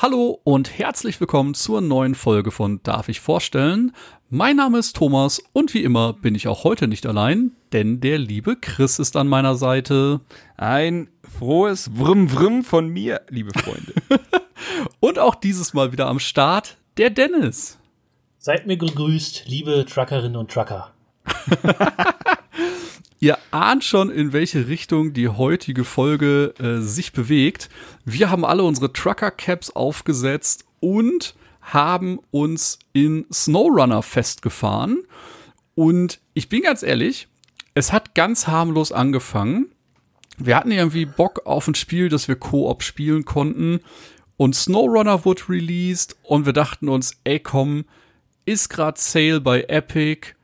Hallo und herzlich willkommen zur neuen Folge von Darf ich vorstellen? Mein Name ist Thomas und wie immer bin ich auch heute nicht allein, denn der liebe Chris ist an meiner Seite. Ein frohes Vrm Vrm von mir, liebe Freunde. und auch dieses Mal wieder am Start der Dennis. Seid mir gegrüßt, liebe Truckerinnen und Trucker. Ihr ahnt schon, in welche Richtung die heutige Folge äh, sich bewegt. Wir haben alle unsere Trucker-Caps aufgesetzt und haben uns in Snowrunner festgefahren. Und ich bin ganz ehrlich, es hat ganz harmlos angefangen. Wir hatten irgendwie Bock auf ein Spiel, das wir Koop spielen konnten. Und Snowrunner wurde released und wir dachten uns, ey komm, ist grad Sale bei Epic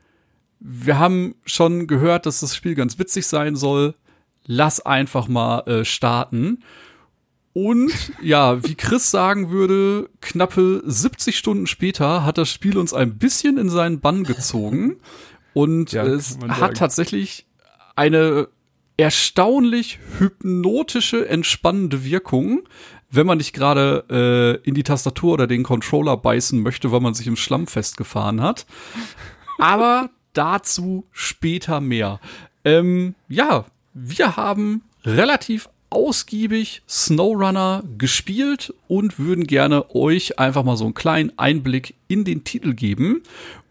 wir haben schon gehört, dass das Spiel ganz witzig sein soll. Lass einfach mal äh, starten. Und ja, wie Chris sagen würde, knappe 70 Stunden später hat das Spiel uns ein bisschen in seinen Bann gezogen. Und ja, es hat tatsächlich eine erstaunlich hypnotische, entspannende Wirkung, wenn man nicht gerade äh, in die Tastatur oder den Controller beißen möchte, weil man sich im Schlamm festgefahren hat. Aber dazu später mehr. Ähm, ja, wir haben relativ ausgiebig Snowrunner gespielt und würden gerne euch einfach mal so einen kleinen Einblick in den Titel geben.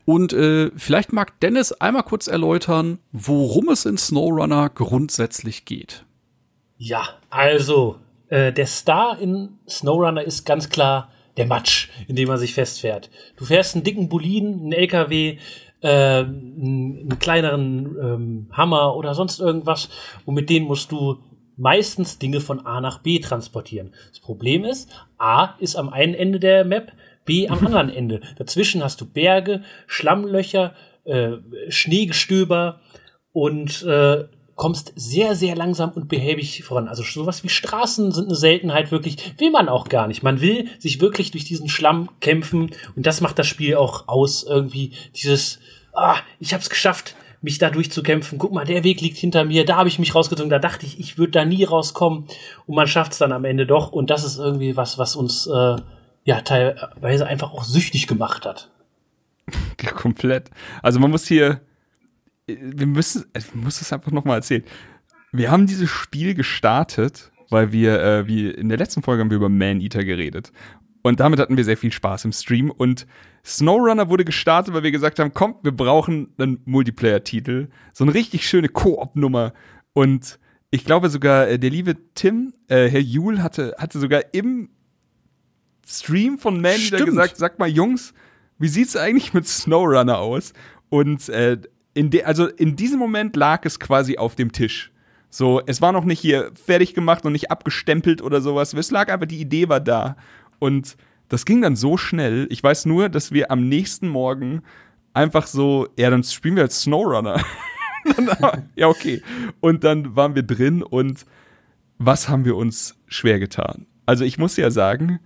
Und äh, vielleicht mag Dennis einmal kurz erläutern, worum es in Snowrunner grundsätzlich geht. Ja, also äh, der Star in Snowrunner ist ganz klar der Matsch, in dem man sich festfährt. Du fährst einen dicken Boliden, einen LKW, äh, einen kleineren ähm, Hammer oder sonst irgendwas und mit denen musst du meistens Dinge von A nach B transportieren. Das Problem ist, A ist am einen Ende der Map, B am anderen Ende. Dazwischen hast du Berge, Schlammlöcher, äh, Schneegestöber und äh, kommst sehr, sehr langsam und behäbig voran. Also sowas wie Straßen sind eine Seltenheit wirklich, will man auch gar nicht. Man will sich wirklich durch diesen Schlamm kämpfen und das macht das Spiel auch aus. Irgendwie dieses, ah, ich hab's geschafft, mich da durchzukämpfen. Guck mal, der Weg liegt hinter mir, da habe ich mich rausgezogen, da dachte ich, ich würde da nie rauskommen und man schafft's dann am Ende doch und das ist irgendwie was, was uns äh, ja teilweise einfach auch süchtig gemacht hat. Komplett. Also man muss hier wir müssen, ich muss das einfach nochmal erzählen. Wir haben dieses Spiel gestartet, weil wir, äh, wie in der letzten Folge haben wir über Man-Eater geredet. Und damit hatten wir sehr viel Spaß im Stream. Und SnowRunner wurde gestartet, weil wir gesagt haben, komm, wir brauchen einen Multiplayer-Titel. So eine richtig schöne Koop-Nummer. Und ich glaube sogar, äh, der liebe Tim, äh, Herr Jule, hatte, hatte sogar im Stream von Man Eater gesagt, sag mal, Jungs, wie sieht's eigentlich mit SnowRunner aus? Und äh, in de, also in diesem Moment lag es quasi auf dem Tisch. So, es war noch nicht hier fertig gemacht und nicht abgestempelt oder sowas. Es lag einfach, die Idee war da. Und das ging dann so schnell. Ich weiß nur, dass wir am nächsten Morgen einfach so, ja, dann spielen wir als Snowrunner. ja, okay. Und dann waren wir drin und was haben wir uns schwer getan? Also ich muss ja sagen,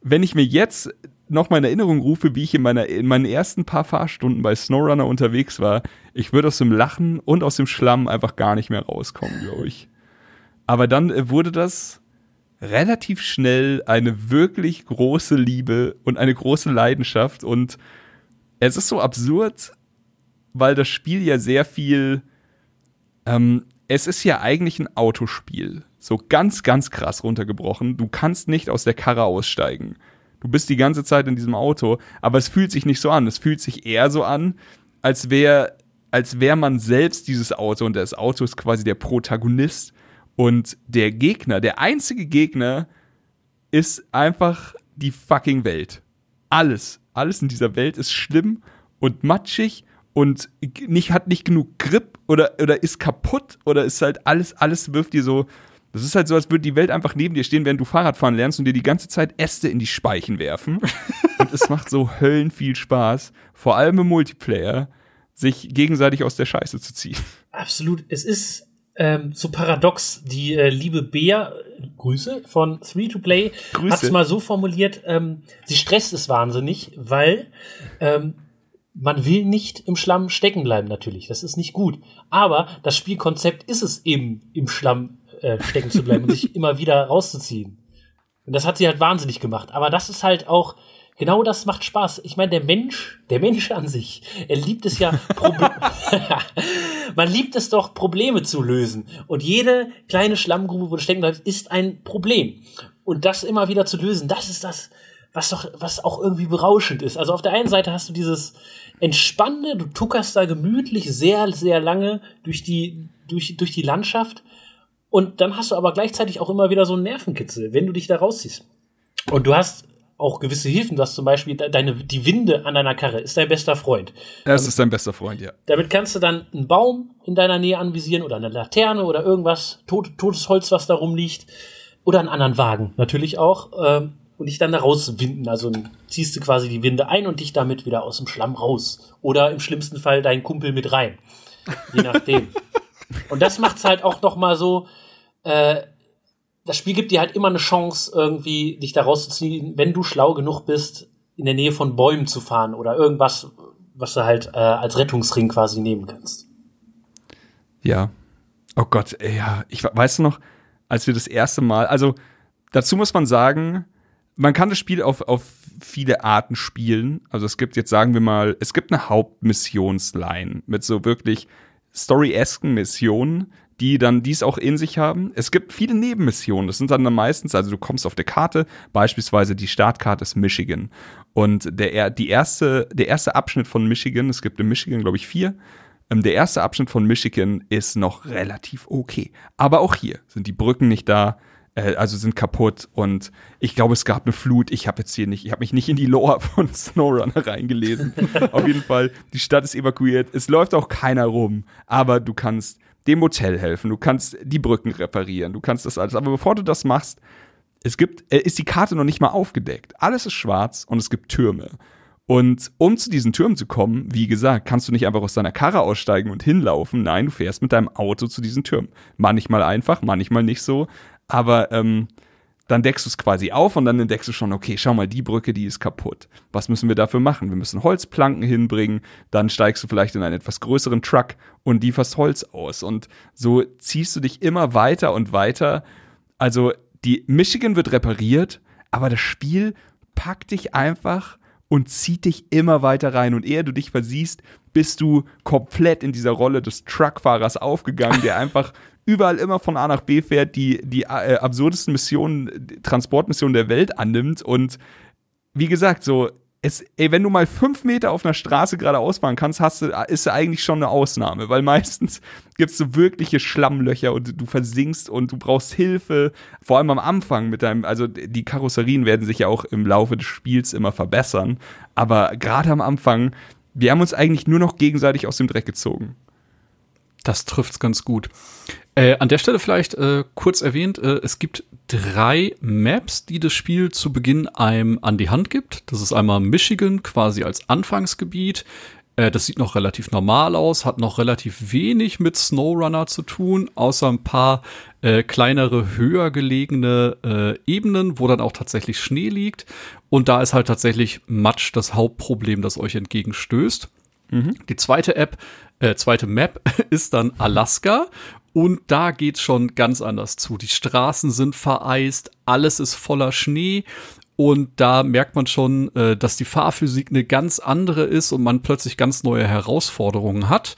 wenn ich mir jetzt noch mal in Erinnerung rufe, wie ich in, meiner, in meinen ersten paar Fahrstunden bei Snowrunner unterwegs war, ich würde aus dem Lachen und aus dem Schlamm einfach gar nicht mehr rauskommen, glaube ich. Aber dann äh, wurde das relativ schnell eine wirklich große Liebe und eine große Leidenschaft und es ist so absurd, weil das Spiel ja sehr viel, ähm, es ist ja eigentlich ein Autospiel. So ganz, ganz krass runtergebrochen. Du kannst nicht aus der Karre aussteigen. Du bist die ganze Zeit in diesem Auto, aber es fühlt sich nicht so an. Es fühlt sich eher so an, als wäre als wäre man selbst dieses Auto und das Auto ist quasi der Protagonist und der Gegner, der einzige Gegner ist einfach die fucking Welt. Alles, alles in dieser Welt ist schlimm und matschig und nicht, hat nicht genug Grip oder, oder ist kaputt oder ist halt alles, alles wirft dir so das ist halt so, als würde die Welt einfach neben dir stehen, während du Fahrradfahren lernst und dir die ganze Zeit Äste in die Speichen werfen. und es macht so höllen viel Spaß, vor allem im Multiplayer, sich gegenseitig aus der Scheiße zu ziehen. Absolut. Es ist ähm, so paradox. Die äh, liebe Bea, Grüße von Three to Play, hat es mal so formuliert, ähm, sie stresst es wahnsinnig, weil ähm, man will nicht im Schlamm stecken bleiben, natürlich. Das ist nicht gut. Aber das Spielkonzept ist es eben, im Schlamm äh, stecken zu bleiben und sich immer wieder rauszuziehen. Und das hat sie halt wahnsinnig gemacht. Aber das ist halt auch, genau das macht Spaß. Ich meine, der Mensch, der Mensch an sich, er liebt es ja, man liebt es doch, Probleme zu lösen. Und jede kleine Schlammgrube, wo du stecken bleibst, ist ein Problem. Und das immer wieder zu lösen, das ist das, was doch, was auch irgendwie berauschend ist. Also auf der einen Seite hast du dieses Entspannende, du tuckerst da gemütlich sehr, sehr lange durch die, durch, durch die Landschaft. Und dann hast du aber gleichzeitig auch immer wieder so einen Nervenkitzel, wenn du dich da rausziehst. Und du hast auch gewisse Hilfen, du hast zum Beispiel de- deine, die Winde an deiner Karre, ist dein bester Freund. Das ist dein bester Freund, ja. Damit kannst du dann einen Baum in deiner Nähe anvisieren oder eine Laterne oder irgendwas, tot, totes Holz, was da rumliegt. Oder einen anderen Wagen natürlich auch. Ähm, und dich dann da rauswinden. Also ziehst du quasi die Winde ein und dich damit wieder aus dem Schlamm raus. Oder im schlimmsten Fall deinen Kumpel mit rein. Je nachdem. und das macht's halt auch noch mal so, äh, das Spiel gibt dir halt immer eine Chance, irgendwie dich da rauszuziehen, wenn du schlau genug bist, in der Nähe von Bäumen zu fahren oder irgendwas, was du halt äh, als Rettungsring quasi nehmen kannst. Ja. Oh Gott, ey, ja. Ich we- weißt du noch, als wir das erste Mal, also dazu muss man sagen, man kann das Spiel auf, auf viele Arten spielen. Also es gibt jetzt, sagen wir mal, es gibt eine Hauptmissionsline mit so wirklich story-esken Missionen, die dann dies auch in sich haben. Es gibt viele Nebenmissionen. Das sind dann, dann meistens, also du kommst auf der Karte, beispielsweise die Startkarte ist Michigan. Und der, die erste, der erste Abschnitt von Michigan, es gibt in Michigan, glaube ich, vier, ähm, der erste Abschnitt von Michigan ist noch relativ okay. Aber auch hier sind die Brücken nicht da, äh, also sind kaputt. Und ich glaube, es gab eine Flut. Ich habe jetzt hier nicht, ich habe mich nicht in die Lore von SnowRunner reingelesen. Auf jeden Fall, die Stadt ist evakuiert. Es läuft auch keiner rum. Aber du kannst dem Hotel helfen. Du kannst die Brücken reparieren. Du kannst das alles. Aber bevor du das machst, es gibt, äh, ist die Karte noch nicht mal aufgedeckt. Alles ist schwarz und es gibt Türme. Und um zu diesen Türmen zu kommen, wie gesagt, kannst du nicht einfach aus deiner Karre aussteigen und hinlaufen. Nein, du fährst mit deinem Auto zu diesen Türmen. Manchmal einfach, manchmal nicht so. Aber ähm, dann deckst du es quasi auf und dann entdeckst du schon, okay, schau mal, die Brücke, die ist kaputt. Was müssen wir dafür machen? Wir müssen Holzplanken hinbringen, dann steigst du vielleicht in einen etwas größeren Truck und lieferst Holz aus. Und so ziehst du dich immer weiter und weiter. Also die Michigan wird repariert, aber das Spiel packt dich einfach und zieht dich immer weiter rein. Und ehe du dich versiehst, bist du komplett in dieser Rolle des Truckfahrers aufgegangen, der einfach überall immer von A nach B fährt, die, die äh, absurdesten Missionen, Transportmissionen der Welt annimmt. Und wie gesagt, so, es, ey, wenn du mal fünf Meter auf einer Straße geradeaus fahren kannst, hast du, ist ja eigentlich schon eine Ausnahme, weil meistens gibt es so wirkliche Schlammlöcher und du versinkst und du brauchst Hilfe, vor allem am Anfang mit deinem, also die Karosserien werden sich ja auch im Laufe des Spiels immer verbessern, aber gerade am Anfang, wir haben uns eigentlich nur noch gegenseitig aus dem Dreck gezogen. Das trifft's ganz gut. Äh, an der Stelle vielleicht äh, kurz erwähnt, äh, es gibt drei Maps, die das Spiel zu Beginn einem an die Hand gibt. Das ist einmal Michigan quasi als Anfangsgebiet. Äh, das sieht noch relativ normal aus, hat noch relativ wenig mit SnowRunner zu tun, außer ein paar äh, kleinere, höher gelegene äh, Ebenen, wo dann auch tatsächlich Schnee liegt. Und da ist halt tatsächlich Matsch das Hauptproblem, das euch entgegenstößt. Die zweite App, äh, zweite Map ist dann Alaska und da geht's schon ganz anders zu. Die Straßen sind vereist, alles ist voller Schnee und da merkt man schon, äh, dass die Fahrphysik eine ganz andere ist und man plötzlich ganz neue Herausforderungen hat.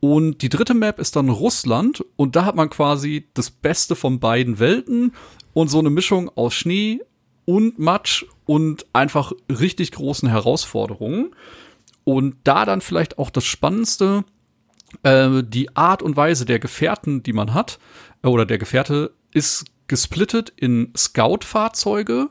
Und die dritte Map ist dann Russland und da hat man quasi das Beste von beiden Welten und so eine Mischung aus Schnee und Matsch und einfach richtig großen Herausforderungen. Und da dann vielleicht auch das Spannendste, äh, die Art und Weise der Gefährten, die man hat, äh, oder der Gefährte, ist gesplittet in Scout-Fahrzeuge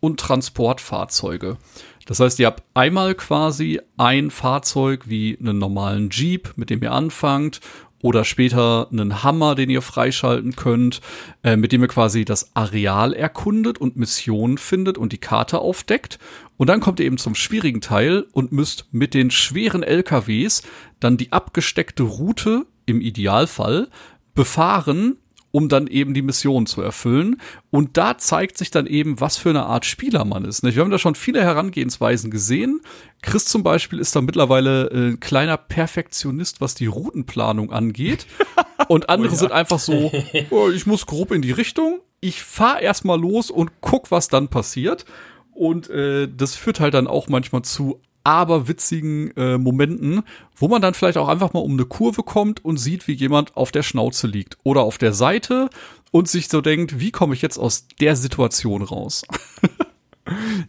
und Transportfahrzeuge. Das heißt, ihr habt einmal quasi ein Fahrzeug wie einen normalen Jeep, mit dem ihr anfangt, oder später einen Hammer, den ihr freischalten könnt, äh, mit dem ihr quasi das Areal erkundet und Missionen findet und die Karte aufdeckt. Und dann kommt ihr eben zum schwierigen Teil und müsst mit den schweren LKWs dann die abgesteckte Route im Idealfall befahren, um dann eben die Mission zu erfüllen. Und da zeigt sich dann eben, was für eine Art Spieler man ist. Wir haben da schon viele Herangehensweisen gesehen. Chris zum Beispiel ist da mittlerweile ein äh, kleiner Perfektionist, was die Routenplanung angeht. Und andere oh ja. sind einfach so, oh, ich muss grob in die Richtung. Ich fahr erstmal los und guck, was dann passiert. Und äh, das führt halt dann auch manchmal zu aberwitzigen äh, Momenten, wo man dann vielleicht auch einfach mal um eine Kurve kommt und sieht, wie jemand auf der Schnauze liegt oder auf der Seite und sich so denkt, wie komme ich jetzt aus der Situation raus?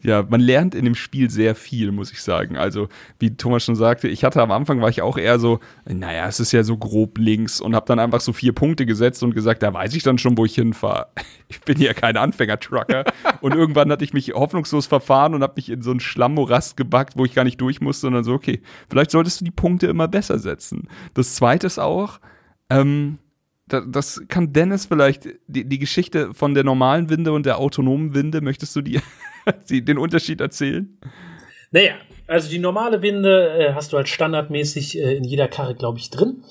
ja, man lernt in dem Spiel sehr viel, muss ich sagen. Also, wie Thomas schon sagte, ich hatte am Anfang war ich auch eher so, naja, es ist ja so grob links und habe dann einfach so vier Punkte gesetzt und gesagt, da weiß ich dann schon, wo ich hinfahre. Ich bin ja kein Anfänger-Trucker. und irgendwann hatte ich mich hoffnungslos verfahren und habe mich in so einen Schlammmorast gebackt, wo ich gar nicht durch musste dann so, okay, vielleicht solltest du die Punkte immer besser setzen. Das zweite ist auch, ähm, das kann Dennis vielleicht, die, die Geschichte von der normalen Winde und der autonomen Winde, möchtest du die den Unterschied erzählen? Naja, also die normale Winde äh, hast du halt standardmäßig äh, in jeder Karre, glaube ich, drin.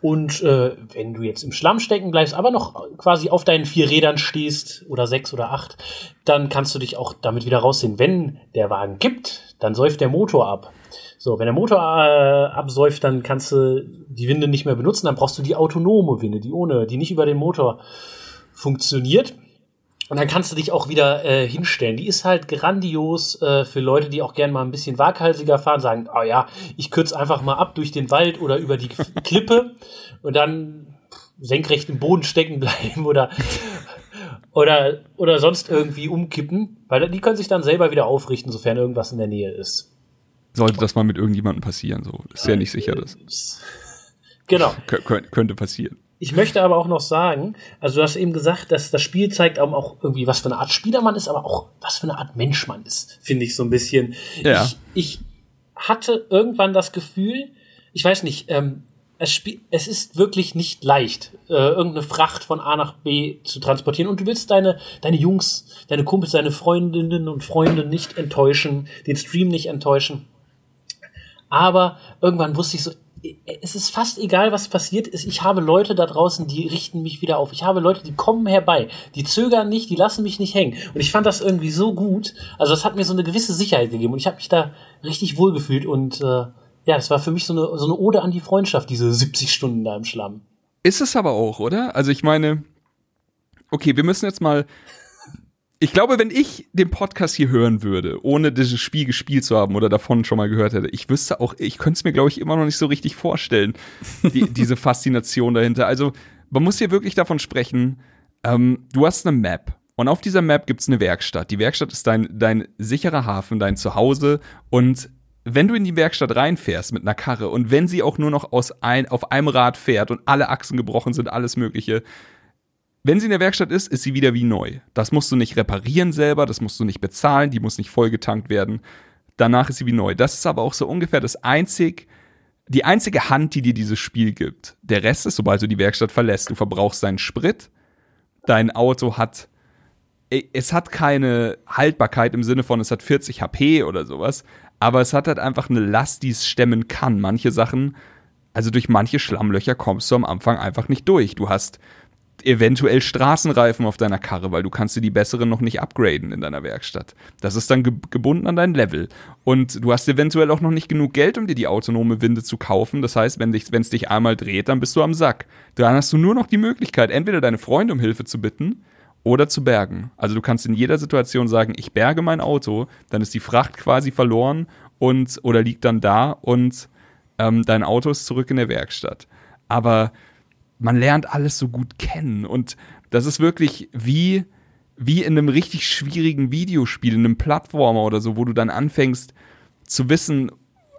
Und äh, wenn du jetzt im Schlamm stecken bleibst, aber noch quasi auf deinen vier Rädern stehst oder sechs oder acht, dann kannst du dich auch damit wieder rausziehen. Wenn der Wagen kippt, dann säuft der Motor ab. So, wenn der Motor äh, absäuft, dann kannst du die Winde nicht mehr benutzen, dann brauchst du die autonome Winde, die ohne, die nicht über den Motor funktioniert. Und dann kannst du dich auch wieder äh, hinstellen. Die ist halt grandios äh, für Leute, die auch gern mal ein bisschen waghalsiger fahren, sagen, oh ja, ich kürze einfach mal ab durch den Wald oder über die Klippe und dann senkrecht im Boden stecken bleiben oder oder oder sonst irgendwie umkippen, weil die können sich dann selber wieder aufrichten, sofern irgendwas in der Nähe ist. Sollte das mal mit irgendjemandem passieren, so ist ja nicht sicher, dass genau könnte passieren. Ich möchte aber auch noch sagen, also du hast eben gesagt, dass das Spiel zeigt auch irgendwie, was für eine Art Spieler man ist, aber auch was für eine Art Mensch man ist, finde ich so ein bisschen. Ja. Ich, ich hatte irgendwann das Gefühl, ich weiß nicht, ähm, es, es ist wirklich nicht leicht, äh, irgendeine Fracht von A nach B zu transportieren. Und du willst deine, deine Jungs, deine Kumpels, deine Freundinnen und Freunde nicht enttäuschen, den Stream nicht enttäuschen. Aber irgendwann wusste ich so, es ist fast egal, was passiert ist. Ich habe Leute da draußen, die richten mich wieder auf. Ich habe Leute, die kommen herbei. Die zögern nicht, die lassen mich nicht hängen. Und ich fand das irgendwie so gut. Also das hat mir so eine gewisse Sicherheit gegeben. Und ich habe mich da richtig wohl gefühlt. Und äh, ja, es war für mich so eine, so eine Ode an die Freundschaft, diese 70 Stunden da im Schlamm. Ist es aber auch, oder? Also ich meine, okay, wir müssen jetzt mal ich glaube, wenn ich den Podcast hier hören würde, ohne dieses Spiel gespielt zu haben oder davon schon mal gehört hätte, ich wüsste auch, ich könnte es mir, glaube ich, immer noch nicht so richtig vorstellen, die, diese Faszination dahinter. Also, man muss hier wirklich davon sprechen, ähm, du hast eine Map und auf dieser Map gibt es eine Werkstatt. Die Werkstatt ist dein, dein sicherer Hafen, dein Zuhause und wenn du in die Werkstatt reinfährst mit einer Karre und wenn sie auch nur noch aus ein, auf einem Rad fährt und alle Achsen gebrochen sind, alles Mögliche, wenn sie in der Werkstatt ist, ist sie wieder wie neu. Das musst du nicht reparieren selber, das musst du nicht bezahlen, die muss nicht vollgetankt werden. Danach ist sie wie neu. Das ist aber auch so ungefähr das einzig, die einzige Hand, die dir dieses Spiel gibt. Der Rest ist, sobald du die Werkstatt verlässt, du verbrauchst deinen Sprit, dein Auto hat, es hat keine Haltbarkeit im Sinne von, es hat 40 HP oder sowas, aber es hat halt einfach eine Last, die es stemmen kann. Manche Sachen, also durch manche Schlammlöcher kommst du am Anfang einfach nicht durch. Du hast eventuell Straßenreifen auf deiner Karre, weil du kannst dir die besseren noch nicht upgraden in deiner Werkstatt. Das ist dann ge gebunden an dein Level. Und du hast eventuell auch noch nicht genug Geld, um dir die autonome Winde zu kaufen. Das heißt, wenn es dich, einmal dreht, dann bist du am Sack. Dann hast du nur noch die Möglichkeit, entweder deine Freunde um Hilfe zu bitten oder zu bergen. Also du kannst in jeder Situation sagen, ich berge mein Auto, dann ist die Fracht quasi verloren und oder liegt dann da und ähm, dein Auto ist zurück in der Werkstatt. Aber man lernt alles so gut kennen. Und das ist wirklich wie wie in einem richtig schwierigen Videospiel, in einem Plattformer oder so, wo du dann anfängst zu wissen,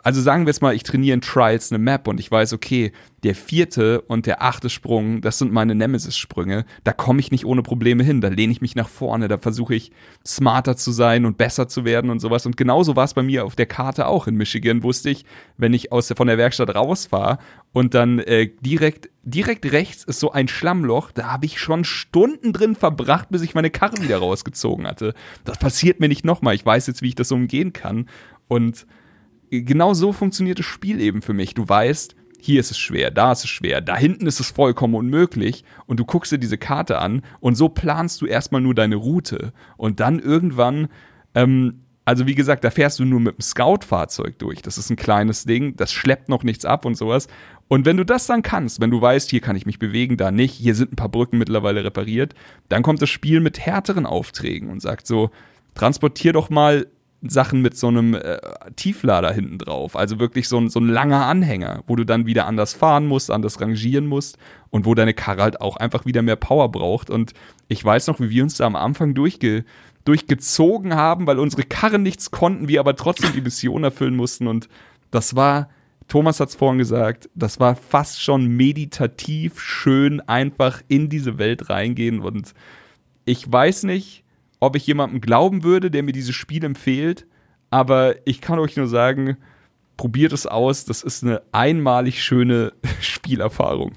also sagen wir jetzt mal, ich trainiere in Trials eine Map und ich weiß, okay, der vierte und der achte Sprung, das sind meine Nemesis-Sprünge, da komme ich nicht ohne Probleme hin, da lehne ich mich nach vorne, da versuche ich smarter zu sein und besser zu werden und sowas. Und genauso war es bei mir auf der Karte auch in Michigan, wusste ich, wenn ich aus der, von der Werkstatt rausfahre und dann äh, direkt, direkt rechts ist so ein Schlammloch, da habe ich schon Stunden drin verbracht, bis ich meine Karre wieder rausgezogen hatte. Das passiert mir nicht nochmal, ich weiß jetzt, wie ich das umgehen kann. Und genau so funktioniert das Spiel eben für mich. Du weißt, hier ist es schwer, da ist es schwer, da hinten ist es vollkommen unmöglich und du guckst dir diese Karte an und so planst du erstmal nur deine Route und dann irgendwann, ähm, also wie gesagt, da fährst du nur mit dem Scout-Fahrzeug durch. Das ist ein kleines Ding, das schleppt noch nichts ab und sowas. Und wenn du das dann kannst, wenn du weißt, hier kann ich mich bewegen, da nicht, hier sind ein paar Brücken mittlerweile repariert, dann kommt das Spiel mit härteren Aufträgen und sagt so, transportier doch mal Sachen mit so einem äh, Tieflader hinten drauf. Also wirklich so ein, so ein langer Anhänger, wo du dann wieder anders fahren musst, anders rangieren musst und wo deine Karre halt auch einfach wieder mehr Power braucht. Und ich weiß noch, wie wir uns da am Anfang durchge durchgezogen haben, weil unsere Karren nichts konnten, wir aber trotzdem die Mission erfüllen mussten. Und das war, Thomas hat es vorhin gesagt, das war fast schon meditativ schön, einfach in diese Welt reingehen. Und ich weiß nicht, ob ich jemandem glauben würde, der mir dieses Spiel empfiehlt. Aber ich kann euch nur sagen, probiert es aus. Das ist eine einmalig schöne Spielerfahrung.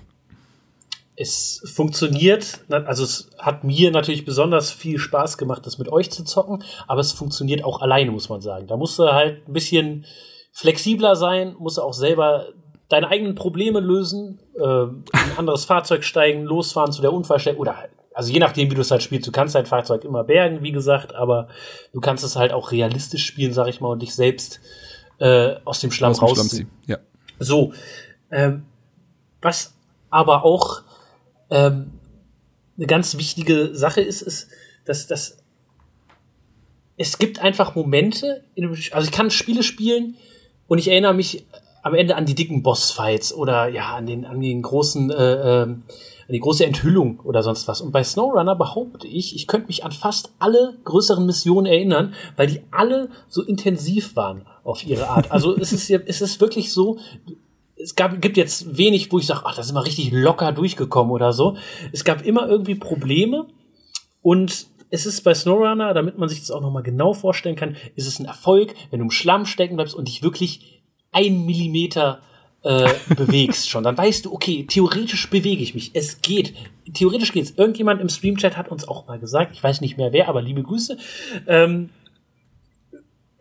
Es funktioniert, also es hat mir natürlich besonders viel Spaß gemacht, das mit euch zu zocken, aber es funktioniert auch alleine, muss man sagen. Da musst du halt ein bisschen flexibler sein, musst du auch selber deine eigenen Probleme lösen, äh, in ein anderes Fahrzeug steigen, losfahren zu der Unfallstelle oder halt also je nachdem, wie du es halt spielst, du kannst dein Fahrzeug immer bergen, wie gesagt, aber du kannst es halt auch realistisch spielen, sag ich mal, und dich selbst äh, aus dem Schlamm aus rausziehen. ja. So, ähm, was aber auch ähm, eine ganz wichtige Sache ist, ist, dass, dass es gibt einfach Momente, also ich kann Spiele spielen und ich erinnere mich am Ende an die dicken Bossfights oder ja an den an den großen äh, äh, die große Enthüllung oder sonst was. Und bei SnowRunner behaupte ich, ich könnte mich an fast alle größeren Missionen erinnern, weil die alle so intensiv waren auf ihre Art. Also es ist, es ist wirklich so, es gab, gibt jetzt wenig, wo ich sage, ach, da sind wir richtig locker durchgekommen oder so. Es gab immer irgendwie Probleme und es ist bei SnowRunner, damit man sich das auch nochmal genau vorstellen kann, ist es ein Erfolg, wenn du im Schlamm stecken bleibst und dich wirklich ein Millimeter äh, bewegst schon, dann weißt du, okay, theoretisch bewege ich mich. Es geht. Theoretisch geht's. Irgendjemand im Streamchat hat uns auch mal gesagt, ich weiß nicht mehr wer, aber liebe Grüße. Ähm,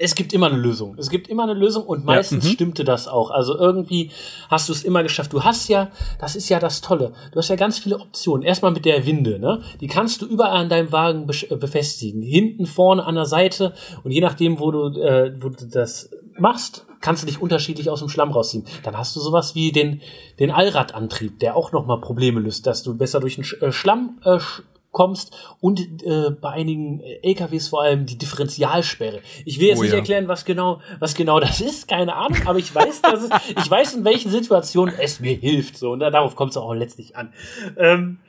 es gibt immer eine Lösung. Es gibt immer eine Lösung und meistens ja, mhm. stimmte das auch. Also irgendwie hast du es immer geschafft. Du hast ja, das ist ja das Tolle. Du hast ja ganz viele Optionen. Erstmal mit der Winde, ne? Die kannst du überall an deinem Wagen äh, befestigen. Hinten, vorne, an der Seite. Und je nachdem, wo du, äh, wo du das machst, kannst du dich unterschiedlich aus dem Schlamm rausziehen. Dann hast du sowas wie den, den Allradantrieb, der auch nochmal Probleme löst, dass du besser durch den äh, Schlamm äh, kommst und äh, bei einigen LKWs vor allem die Differentialsperre. Ich will jetzt oh, nicht ja. erklären, was genau, was genau das ist, keine Ahnung, aber ich weiß, dass es, ich weiß, in welchen Situationen es mir hilft. So, und darauf kommt es auch letztlich an. Ähm,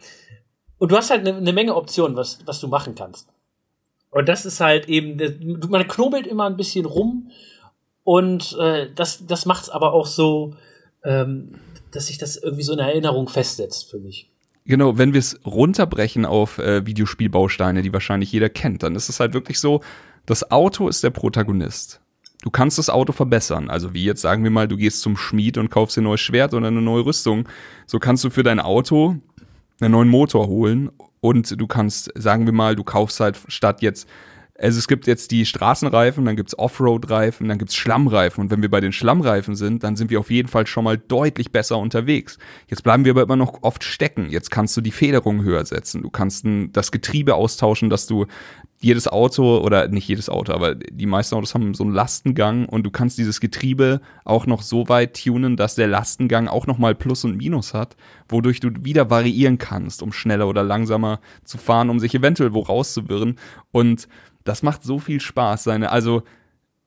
und du hast halt eine ne Menge Optionen, was, was du machen kannst. Und das ist halt eben, man knobelt immer ein bisschen rum und äh, das, das macht es aber auch so, ähm, dass sich das irgendwie so in Erinnerung festsetzt für mich. Genau, wenn wir es runterbrechen auf äh, Videospielbausteine, die wahrscheinlich jeder kennt, dann ist es halt wirklich so, das Auto ist der Protagonist. Du kannst das Auto verbessern. Also wie jetzt sagen wir mal, du gehst zum Schmied und kaufst dir ein neues Schwert oder eine neue Rüstung. So kannst du für dein Auto einen neuen Motor holen und du kannst, sagen wir mal, du kaufst halt statt jetzt also es gibt jetzt die Straßenreifen, dann gibt's Offroad-Reifen, dann gibt's Schlammreifen. Und wenn wir bei den Schlammreifen sind, dann sind wir auf jeden Fall schon mal deutlich besser unterwegs. Jetzt bleiben wir aber immer noch oft stecken. Jetzt kannst du die Federung höher setzen. Du kannst das Getriebe austauschen, dass du jedes Auto oder nicht jedes Auto, aber die meisten Autos haben so einen Lastengang und du kannst dieses Getriebe auch noch so weit tunen, dass der Lastengang auch noch mal Plus und Minus hat, wodurch du wieder variieren kannst, um schneller oder langsamer zu fahren, um sich eventuell wo rauszuwirren und das macht so viel Spaß. Seine, also,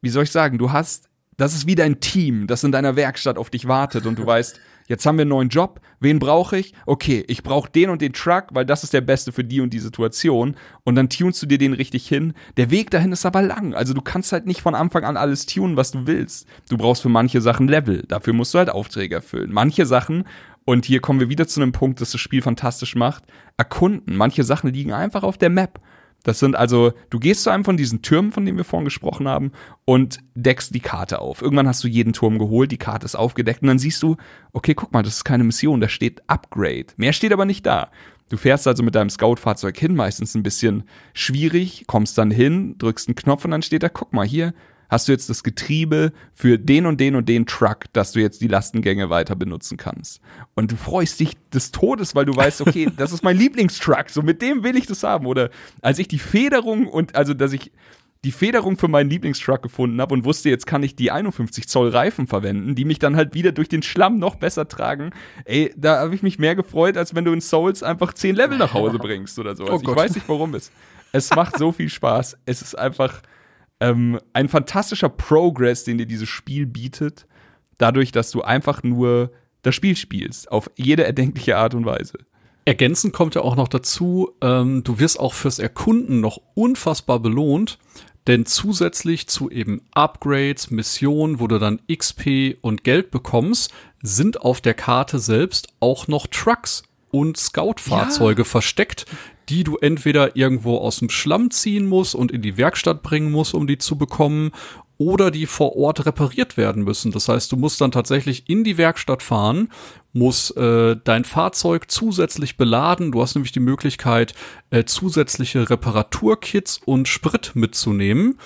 wie soll ich sagen, du hast, das ist wie dein Team, das in deiner Werkstatt auf dich wartet und du weißt, jetzt haben wir einen neuen Job, wen brauche ich? Okay, ich brauche den und den Truck, weil das ist der beste für die und die Situation. Und dann tunst du dir den richtig hin. Der Weg dahin ist aber lang. Also du kannst halt nicht von Anfang an alles tunen, was du willst. Du brauchst für manche Sachen Level. Dafür musst du halt Aufträge erfüllen. Manche Sachen, und hier kommen wir wieder zu einem Punkt, das das Spiel fantastisch macht, erkunden. Manche Sachen liegen einfach auf der Map. Das sind also, du gehst zu einem von diesen Türmen, von denen wir vorhin gesprochen haben, und deckst die Karte auf. Irgendwann hast du jeden Turm geholt, die Karte ist aufgedeckt und dann siehst du, okay, guck mal, das ist keine Mission, da steht Upgrade. Mehr steht aber nicht da. Du fährst also mit deinem Scout-Fahrzeug hin, meistens ein bisschen schwierig, kommst dann hin, drückst einen Knopf und dann steht da, guck mal hier, hast du jetzt das Getriebe für den und den und den Truck, dass du jetzt die Lastengänge weiter benutzen kannst. Und du freust dich des Todes, weil du weißt, okay, das ist mein Lieblingstruck, so mit dem will ich das haben. Oder als ich die Federung und also, dass ich die Federung für meinen Lieblingstruck gefunden habe und wusste, jetzt kann ich die 51 Zoll Reifen verwenden, die mich dann halt wieder durch den Schlamm noch besser tragen. Ey, da habe ich mich mehr gefreut, als wenn du in Souls einfach 10 Level nach Hause bringst oder so. Also oh ich weiß nicht, warum es. Es macht so viel Spaß. Es ist einfach ähm, ein fantastischer Progress, den dir dieses Spiel bietet, dadurch, dass du einfach nur das Spiel spielst, auf jede erdenkliche Art und Weise. Ergänzend kommt ja auch noch dazu, ähm, du wirst auch fürs Erkunden noch unfassbar belohnt, denn zusätzlich zu eben Upgrades, Missionen, wo du dann XP und Geld bekommst, sind auf der Karte selbst auch noch Trucks und Scout-Fahrzeuge ja. versteckt, die du entweder irgendwo aus dem Schlamm ziehen musst und in die Werkstatt bringen musst, um die zu bekommen, oder die vor Ort repariert werden müssen. Das heißt, du musst dann tatsächlich in die Werkstatt fahren, musst äh, dein Fahrzeug zusätzlich beladen. Du hast nämlich die Möglichkeit, äh, zusätzliche Reparaturkits und Sprit mitzunehmen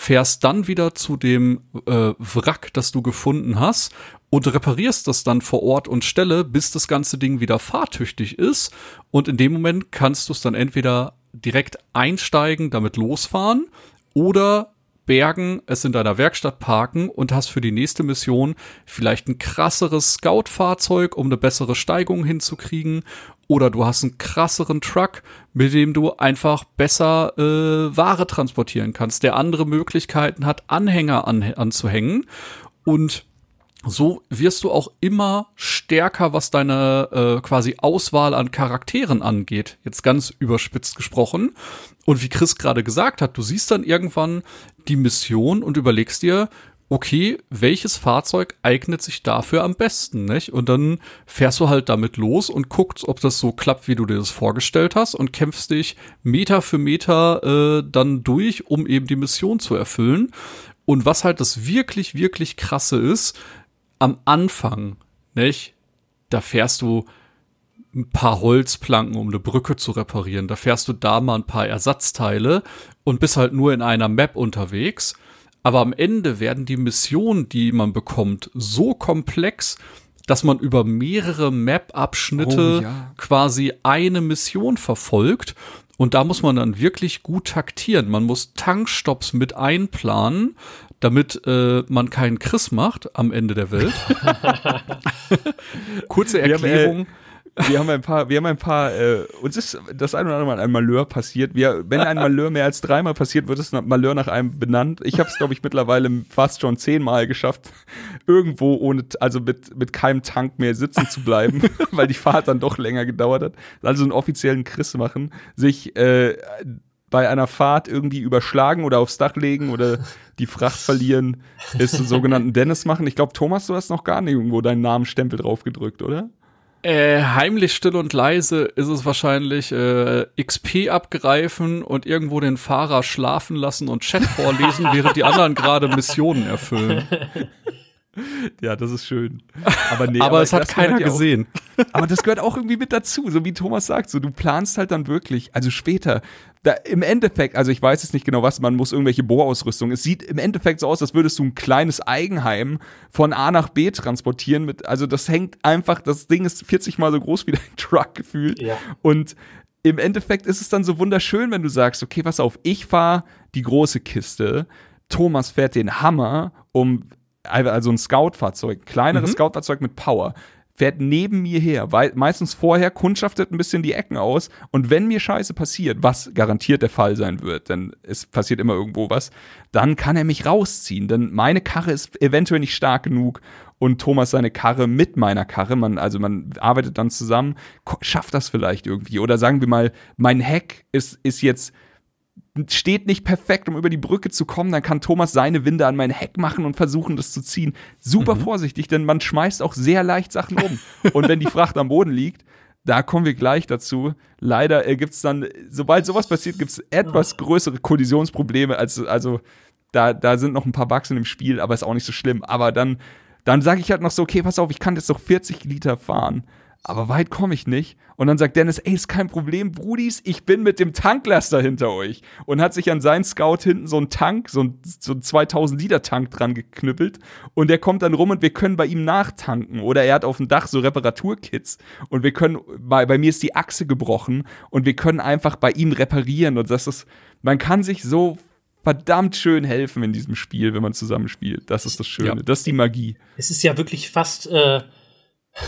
fährst dann wieder zu dem äh, Wrack, das du gefunden hast und reparierst das dann vor Ort und Stelle, bis das ganze Ding wieder fahrtüchtig ist. Und in dem Moment kannst du es dann entweder direkt einsteigen, damit losfahren oder bergen, es in deiner Werkstatt parken und hast für die nächste Mission vielleicht ein krasseres Scout-Fahrzeug, um eine bessere Steigung hinzukriegen. Oder du hast einen krasseren Truck, mit dem du einfach besser äh, Ware transportieren kannst, der andere Möglichkeiten hat, Anhänger an, anzuhängen. Und so wirst du auch immer stärker, was deine äh, quasi Auswahl an Charakteren angeht. Jetzt ganz überspitzt gesprochen. Und wie Chris gerade gesagt hat, du siehst dann irgendwann die Mission und überlegst dir, okay, welches Fahrzeug eignet sich dafür am besten, nicht? Und dann fährst du halt damit los und guckst, ob das so klappt, wie du dir das vorgestellt hast und kämpfst dich Meter für Meter äh, dann durch, um eben die Mission zu erfüllen. Und was halt das wirklich, wirklich krasse ist, am Anfang, nicht? Da fährst du ein paar Holzplanken, um eine Brücke zu reparieren. Da fährst du da mal ein paar Ersatzteile und bist halt nur in einer Map unterwegs. Aber am Ende werden die Missionen, die man bekommt, so komplex, dass man über mehrere Map-Abschnitte oh, ja. quasi eine Mission verfolgt. Und da muss man dann wirklich gut taktieren. Man muss Tankstops mit einplanen damit äh, man keinen Chris macht am Ende der Welt. Kurze Erklärung. Wir haben, äh, wir haben ein paar, wir haben ein paar, äh, uns ist das ein oder andere Mal ein Malheur passiert. Wir, wenn ein Malheur mehr als dreimal passiert, wird es ein Malheur nach einem benannt. Ich habe es, glaube ich, mittlerweile fast schon zehnmal geschafft, irgendwo ohne, also mit, mit keinem Tank mehr sitzen zu bleiben, weil die Fahrt dann doch länger gedauert hat. Also einen offiziellen Chris machen, sich äh, bei einer Fahrt irgendwie überschlagen oder aufs Dach legen oder die Fracht verlieren, ist einen sogenannten Dennis machen. Ich glaube, Thomas, du hast noch gar nicht irgendwo deinen Namensstempel drauf gedrückt, oder? Äh, heimlich still und leise ist es wahrscheinlich äh, XP abgreifen und irgendwo den Fahrer schlafen lassen und Chat vorlesen, während die anderen gerade Missionen erfüllen. Ja, das ist schön. Aber, nee, aber, aber es hat keiner gesehen. Auch, aber das gehört auch irgendwie mit dazu, so wie Thomas sagt. So, du planst halt dann wirklich, also später, da, im Endeffekt, also ich weiß jetzt nicht genau was, man muss irgendwelche Bohrausrüstung. Es sieht im Endeffekt so aus, als würdest du ein kleines Eigenheim von A nach B transportieren. Mit, also das hängt einfach, das Ding ist 40 mal so groß wie dein Truck gefühlt. Ja. Und im Endeffekt ist es dann so wunderschön, wenn du sagst, okay, pass auf, ich fahre die große Kiste, Thomas fährt den Hammer, um also ein Scout-Fahrzeug, kleineres mhm. Scout-Fahrzeug mit Power, fährt neben mir her, weil meistens vorher kundschaftet ein bisschen die Ecken aus und wenn mir Scheiße passiert, was garantiert der Fall sein wird, denn es passiert immer irgendwo was, dann kann er mich rausziehen, denn meine Karre ist eventuell nicht stark genug und Thomas seine Karre mit meiner Karre, man also man arbeitet dann zusammen, schafft das vielleicht irgendwie oder sagen wir mal, mein Heck ist ist jetzt steht nicht perfekt, um über die Brücke zu kommen, dann kann Thomas seine Winde an mein Heck machen und versuchen, das zu ziehen. Super mhm. vorsichtig, denn man schmeißt auch sehr leicht Sachen um. und wenn die Fracht am Boden liegt, da kommen wir gleich dazu. Leider äh, gibt es dann, sobald sowas passiert, gibt es etwas größere Kollisionsprobleme. Als, also da, da sind noch ein paar Bugs in dem Spiel, aber ist auch nicht so schlimm. Aber dann, dann sage ich halt noch so, okay, pass auf, ich kann jetzt noch 40 Liter fahren. Aber weit komme ich nicht. Und dann sagt Dennis, ey, ist kein Problem, Brudis, ich bin mit dem Tanklaster hinter euch. Und hat sich an seinen Scout hinten so einen Tank, so ein, so ein 2000 Liter Tank dran geknüppelt. Und der kommt dann rum und wir können bei ihm nachtanken. Oder er hat auf dem Dach so Reparaturkits. Und wir können, bei, bei mir ist die Achse gebrochen. Und wir können einfach bei ihm reparieren. Und das ist, man kann sich so verdammt schön helfen in diesem Spiel, wenn man zusammen spielt. Das ist das Schöne. Ja. Das ist die Magie. Es ist ja wirklich fast, äh,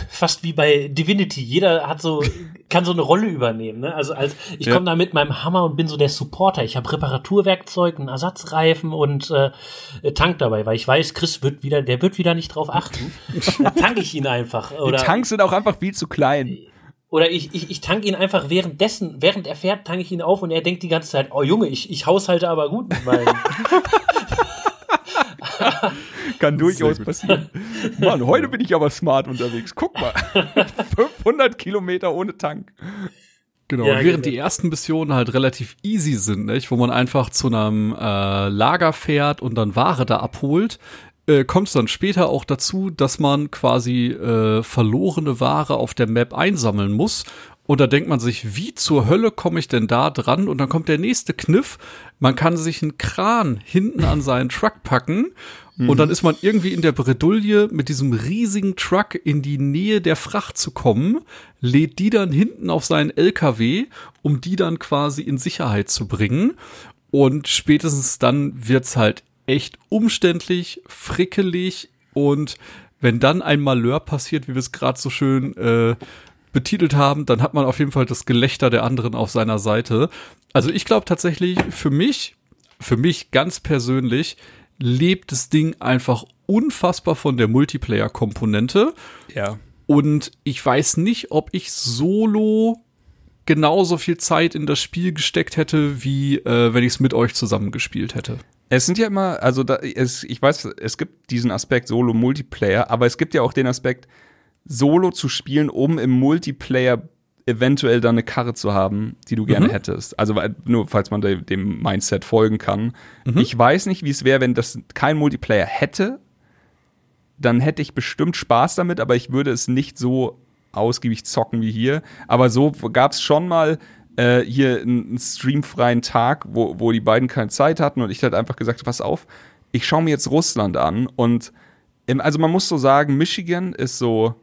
fast wie bei Divinity. Jeder hat so, kann so eine Rolle übernehmen. Ne? Also als ich ja. komme da mit meinem Hammer und bin so der Supporter. Ich habe Reparaturwerkzeug, einen Ersatzreifen und äh, Tank dabei, weil ich weiß, Chris wird wieder, der wird wieder nicht drauf achten. Dann tanke ich ihn einfach. Oder, Die Tanks sind auch einfach viel zu klein. Oder ich, ich, ich tanke ihn einfach währenddessen, während er fährt, tanke ich ihn auf und er denkt die ganze Zeit, oh Junge, ich, ich haushalte aber gut mit meinem. Kann durchaus passieren. Mann, heute bin ich aber smart unterwegs. Guck mal. 500 Kilometer ohne Tank. Genau, ja, während genau. die ersten Missionen halt relativ easy sind, nicht? wo man einfach zu einem äh, Lager fährt und dann Ware da abholt, äh, kommt es dann später auch dazu, dass man quasi äh, verlorene Ware auf der Map einsammeln muss. Und da denkt man sich, wie zur Hölle komme ich denn da dran? Und dann kommt der nächste Kniff. Man kann sich einen Kran hinten an seinen Truck packen. Mhm. Und dann ist man irgendwie in der Bredouille, mit diesem riesigen Truck in die Nähe der Fracht zu kommen, lädt die dann hinten auf seinen LKW, um die dann quasi in Sicherheit zu bringen. Und spätestens dann wird's halt echt umständlich, frickelig und wenn dann ein Malheur passiert, wie wir es gerade so schön äh, betitelt haben, dann hat man auf jeden Fall das Gelächter der anderen auf seiner Seite. Also ich glaube tatsächlich, für mich, für mich ganz persönlich, lebt das Ding einfach unfassbar von der Multiplayer-Komponente. Ja. Und ich weiß nicht, ob ich solo genauso viel Zeit in das Spiel gesteckt hätte, wie äh, wenn ich es mit euch zusammen gespielt hätte. Es sind ja immer, also da, es, ich weiß, es gibt diesen Aspekt Solo-Multiplayer, aber es gibt ja auch den Aspekt, Solo zu spielen, um im Multiplayer eventuell dann eine Karre zu haben, die du gerne mhm. hättest. Also nur falls man de, dem Mindset folgen kann. Mhm. Ich weiß nicht, wie es wäre, wenn das kein Multiplayer hätte. Dann hätte ich bestimmt Spaß damit, aber ich würde es nicht so ausgiebig zocken wie hier. Aber so gab es schon mal äh, hier einen streamfreien Tag, wo, wo die beiden keine Zeit hatten und ich halt einfach gesagt, pass auf, ich schaue mir jetzt Russland an und im, also man muss so sagen, Michigan ist so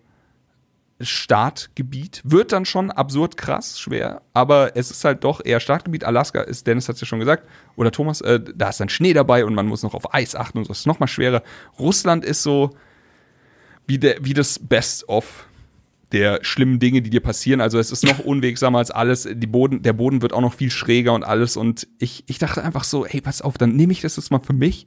Startgebiet, wird dann schon absurd krass schwer, aber es ist halt doch eher Startgebiet. Alaska ist, Dennis hat es ja schon gesagt, oder Thomas, äh, da ist dann Schnee dabei und man muss noch auf Eis achten und das ist noch mal schwerer. Russland ist so wie, der, wie das Best of der schlimmen Dinge, die dir passieren. Also es ist noch unwegsamer als alles. Die Boden, der Boden wird auch noch viel schräger und alles. Und ich, ich dachte einfach so, hey, pass auf, dann nehme ich das jetzt mal für mich.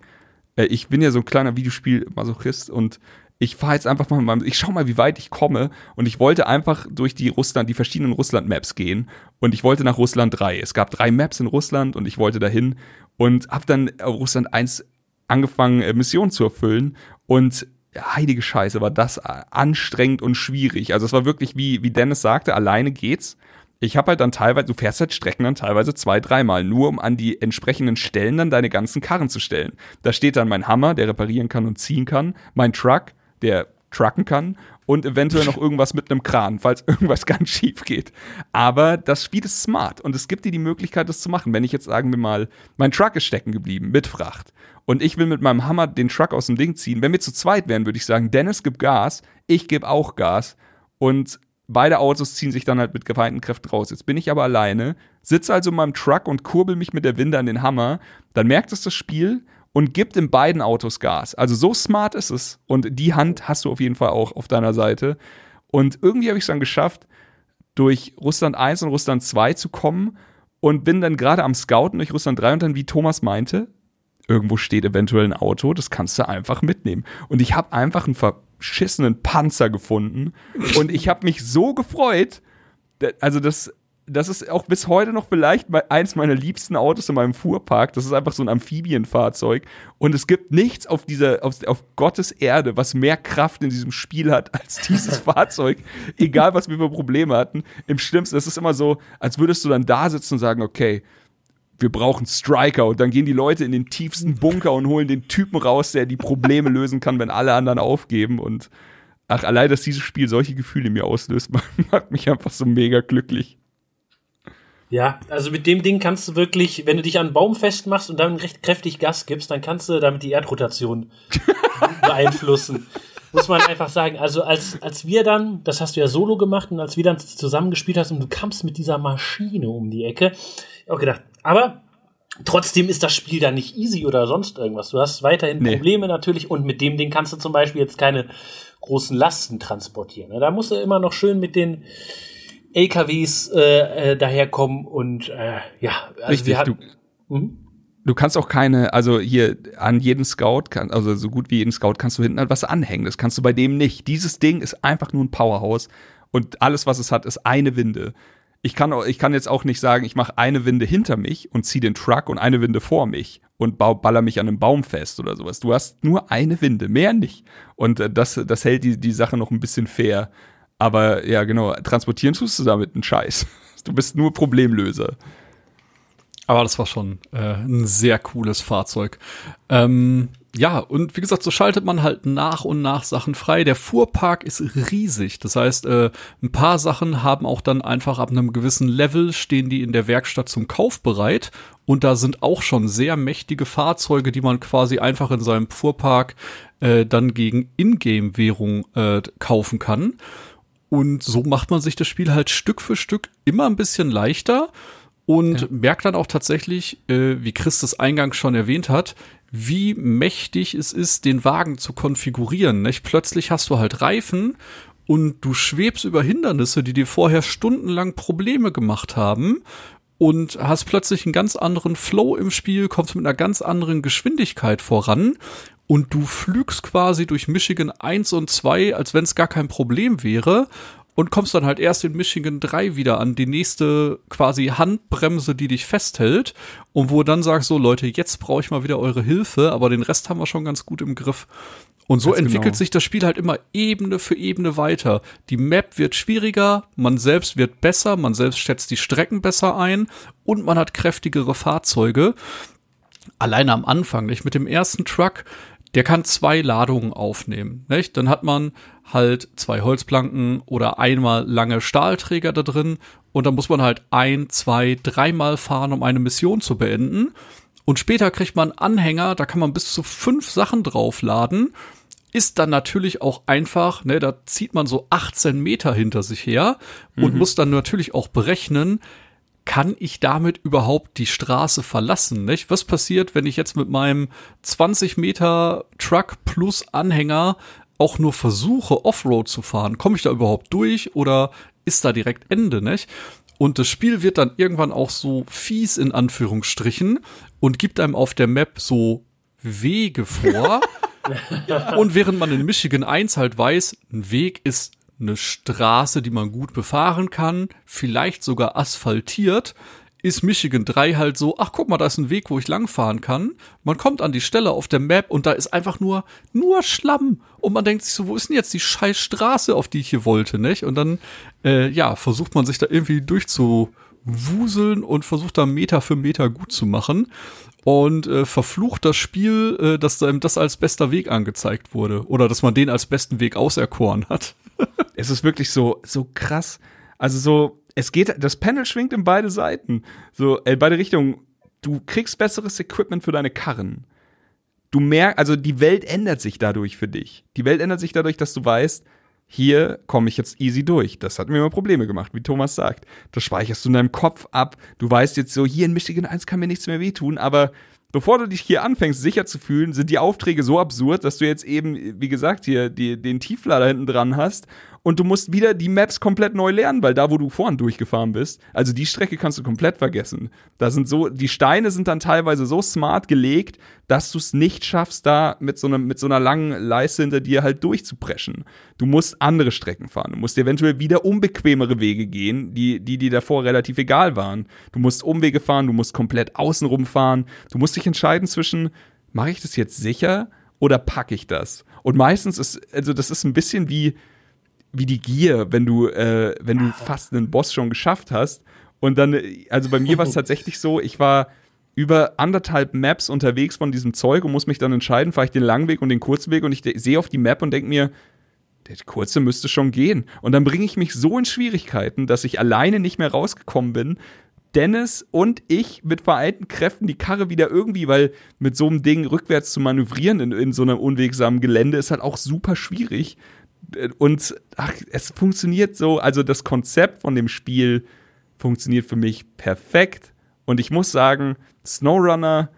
Äh, ich bin ja so ein kleiner Videospiel-Masochist und ich fahre jetzt einfach mal, ich schau mal, wie weit ich komme. Und ich wollte einfach durch die Russland, die verschiedenen Russland-Maps gehen. Und ich wollte nach Russland 3. Es gab drei Maps in Russland und ich wollte dahin und habe dann Russland 1 angefangen, äh, Missionen zu erfüllen. Und heilige Scheiße, war das anstrengend und schwierig. Also es war wirklich, wie, wie Dennis sagte, alleine geht's. Ich habe halt dann teilweise, du fährst halt Strecken dann teilweise zwei, dreimal, nur um an die entsprechenden Stellen dann deine ganzen Karren zu stellen. Da steht dann mein Hammer, der reparieren kann und ziehen kann, mein Truck, der trucken kann und eventuell noch irgendwas mit einem Kran, falls irgendwas ganz schief geht. Aber das Spiel ist smart und es gibt dir die Möglichkeit, das zu machen. Wenn ich jetzt sagen wir mal, mein Truck ist stecken geblieben mit Fracht und ich will mit meinem Hammer den Truck aus dem Ding ziehen. Wenn wir zu zweit wären, würde ich sagen, Dennis gibt Gas, ich gebe auch Gas und beide Autos ziehen sich dann halt mit gefeinten Kräften raus. Jetzt bin ich aber alleine, sitze also in meinem Truck und kurbel mich mit der Winde an den Hammer. Dann merkt es das Spiel und gibt in beiden Autos Gas. Also so smart ist es. Und die Hand hast du auf jeden Fall auch auf deiner Seite. Und irgendwie habe ich es dann geschafft, durch Russland 1 und Russland 2 zu kommen und bin dann gerade am Scouten durch Russland 3 und dann, wie Thomas meinte, irgendwo steht eventuell ein Auto, das kannst du einfach mitnehmen. Und ich habe einfach einen verschissenen Panzer gefunden und ich habe mich so gefreut. Also das, das ist auch bis heute noch vielleicht eins meiner liebsten Autos in meinem Fuhrpark. Das ist einfach so ein Amphibienfahrzeug. Und es gibt nichts auf dieser, auf, auf Gottes Erde, was mehr Kraft in diesem Spiel hat als dieses Fahrzeug. Egal, was wir für Probleme hatten. Im Schlimmsten, das ist immer so, als würdest du dann da sitzen und sagen, okay, wir brauchen Striker. Und dann gehen die Leute in den tiefsten Bunker und holen den Typen raus, der die Probleme lösen kann, wenn alle anderen aufgeben. Und ach, allein, dass dieses Spiel solche Gefühle in mir auslöst, macht mich einfach so mega glücklich. Ja, also mit dem Ding kannst du wirklich, wenn du dich an einen Baum festmachst und dann recht kräftig Gas gibst, dann kannst du damit die Erdrotation beeinflussen. Muss man einfach sagen. Also als, als wir dann, das hast du ja solo gemacht und als wir dann zusammengespielt hast und du kamst mit dieser Maschine um die Ecke, ich auch gedacht, aber trotzdem ist das Spiel dann nicht easy oder sonst irgendwas. Du hast weiterhin Nee. Probleme natürlich und mit dem Ding kannst du zum Beispiel jetzt keine großen Lasten transportieren. Da musst du immer noch schön mit den LKWs äh, äh, daherkommen und äh, ja, also Richtig, wir hatten, du, Mhm. du kannst auch keine, also hier an jeden Scout, kann, also so gut wie jeden Scout kannst du hinten halt was anhängen. Das kannst du bei dem nicht. Dieses Ding ist einfach nur ein Powerhouse und alles, was es hat, ist eine Winde. Ich kann, auch, ich kann jetzt auch nicht sagen, ich mache eine Winde hinter mich und ziehe den Truck und eine Winde vor mich und baller mich an einem Baum fest oder sowas. Du hast nur eine Winde, mehr nicht. Und äh, das, das hält die, die Sache noch ein bisschen fair. Aber ja, genau, transportieren tust du damit einen Scheiß. Du bist nur Problemlöser. Aber das war schon äh, ein sehr cooles Fahrzeug. Ähm, ja, und wie gesagt, so schaltet man halt nach und nach Sachen frei. Der Fuhrpark ist riesig. Das heißt, äh, ein paar Sachen haben auch dann einfach ab einem gewissen Level stehen die in der Werkstatt zum Kauf bereit. Und da sind auch schon sehr mächtige Fahrzeuge, die man quasi einfach in seinem Fuhrpark äh, dann gegen Ingame-Währung äh, kaufen kann. Und so macht man sich das Spiel halt Stück für Stück immer ein bisschen leichter und merkt dann auch tatsächlich, äh, wie Chris das eingangs schon erwähnt hat, wie mächtig es ist, den Wagen zu konfigurieren. Nicht? Plötzlich hast du halt Reifen und du schwebst über Hindernisse, die dir vorher stundenlang Probleme gemacht haben und hast plötzlich einen ganz anderen Flow im Spiel, kommst mit einer ganz anderen Geschwindigkeit voran und du flügst quasi durch Michigan 1 und 2, als wenn es gar kein Problem wäre und kommst dann halt erst in Michigan 3 wieder an die nächste quasi Handbremse, die dich festhält und wo du dann sagst so Leute, jetzt brauche ich mal wieder eure Hilfe, aber den Rest haben wir schon ganz gut im Griff. Und so Ganz entwickelt genau. sich das Spiel halt immer Ebene für Ebene weiter. Die Map wird schwieriger, man selbst wird besser, man selbst schätzt die Strecken besser ein und man hat kräftigere Fahrzeuge. Alleine am Anfang, nicht? Mit dem ersten Truck, der kann zwei Ladungen aufnehmen, nicht? Dann hat man halt zwei Holzplanken oder einmal lange Stahlträger da drin und dann muss man halt ein, zwei, dreimal fahren, um eine Mission zu beenden. Und später kriegt man Anhänger, da kann man bis zu fünf Sachen draufladen. Ist dann natürlich auch einfach, ne, da zieht man so 18 Meter hinter sich her und muss dann natürlich auch berechnen, kann ich damit überhaupt die Straße verlassen? Nicht? Was passiert, wenn ich jetzt mit meinem 20 Meter Truck plus Anhänger auch nur versuche, Offroad zu fahren? Komme ich da überhaupt durch oder ist da direkt Ende? Nicht? Und das Spiel wird dann irgendwann auch so fies in Anführungsstrichen und gibt einem auf der Map so Wege vor. Und während man in Michigan 1 halt weiß, ein Weg ist eine Straße, die man gut befahren kann, vielleicht sogar asphaltiert, ist Michigan 3 halt so, ach guck mal, da ist ein Weg, wo ich langfahren kann. Man kommt an die Stelle auf der Map und da ist einfach nur, nur Schlamm. Und man denkt sich so, wo ist denn jetzt die scheiß Straße, auf die ich hier wollte, nicht? Und dann, äh, ja, versucht man sich da irgendwie durchzuwuseln und versucht da Meter für Meter gut zu machen. Und äh, verflucht das Spiel, äh, dass einem das als bester Weg angezeigt wurde. Oder dass man den als besten Weg auserkoren hat. Es ist wirklich so, so krass. Also so, es geht, das Panel schwingt in beide Seiten. So, in beide Richtungen. Du kriegst besseres Equipment für deine Karren. Du merkst, also die Welt ändert sich dadurch für dich. Die Welt ändert sich dadurch, dass du weißt, hier komme ich jetzt easy durch. Das hat mir immer Probleme gemacht, wie Thomas sagt. Das speicherst du in deinem Kopf ab. Du weißt jetzt so, hier in Michigan 1 kann mir nichts mehr wehtun, aber bevor du dich hier anfängst, sicher zu fühlen, sind die Aufträge so absurd, dass du jetzt eben, wie gesagt, hier die, den Tieflader hinten dran hast und du musst wieder die Maps komplett neu lernen, weil da, wo du vorhin durchgefahren bist, also die Strecke kannst du komplett vergessen. Da sind so, die Steine sind dann teilweise so smart gelegt, dass du es nicht schaffst, da mit so, einem, mit so einer langen Leiste hinter dir halt durchzupreschen. Du musst andere Strecken fahren. Du musst eventuell wieder unbequemere Wege gehen, die, die dir davor relativ egal waren. Du musst Umwege fahren, du musst komplett außenrum fahren. Du musst dich entscheiden zwischen, mache ich das jetzt sicher oder packe ich das? Und meistens ist, also das ist ein bisschen wie, wie die Gier, wenn du, äh, wenn du fast einen Boss schon geschafft hast. Und dann, äh, also bei mir war es tatsächlich so, ich war über anderthalb Maps unterwegs von diesem Zeug und muss mich dann entscheiden, fahre ich den langen Weg und den kurzen Weg und ich sehe auf die Map und denke mir, der kurze müsste schon gehen. Und dann bringe ich mich so in Schwierigkeiten, dass ich alleine nicht mehr rausgekommen bin. Dennis und ich mit vereinten Kräften die Karre wieder irgendwie, weil mit so einem Ding rückwärts zu manövrieren in, in so einem unwegsamen Gelände ist halt auch super schwierig. Und ach, es funktioniert so, also das Konzept von dem Spiel funktioniert für mich perfekt. Und ich muss sagen, SnowRunner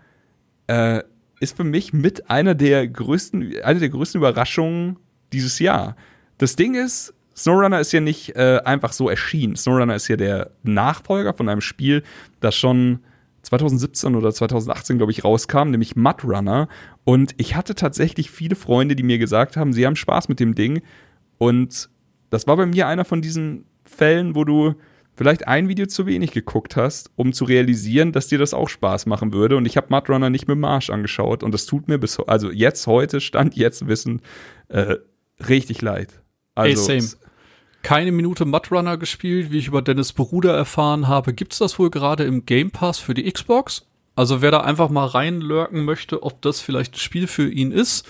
äh, ist für mich mit einer der größten, eine der größten Überraschungen dieses Jahr. Das Ding ist, SnowRunner ist ja nicht äh, einfach so erschienen. SnowRunner ist ja der Nachfolger von einem Spiel, das schon 2017 oder 2018, glaube ich, rauskam, nämlich Mudrunner. Und ich hatte tatsächlich viele Freunde, die mir gesagt haben, sie haben Spaß mit dem Ding. Und das war bei mir einer von diesen Fällen, wo du vielleicht ein Video zu wenig geguckt hast, um zu realisieren, dass dir das auch Spaß machen würde. Und ich habe Mudrunner nicht mit dem Arsch angeschaut. Und das tut mir bis, also jetzt heute, Stand jetzt wissen, äh, richtig leid. Also, Ey, same. Keine Minute Mudrunner gespielt, wie ich über Dennis Bruder erfahren habe. Gibt's das wohl gerade im Game Pass für die Xbox? Also wer da einfach mal reinlurken möchte, ob das vielleicht ein Spiel für ihn ist,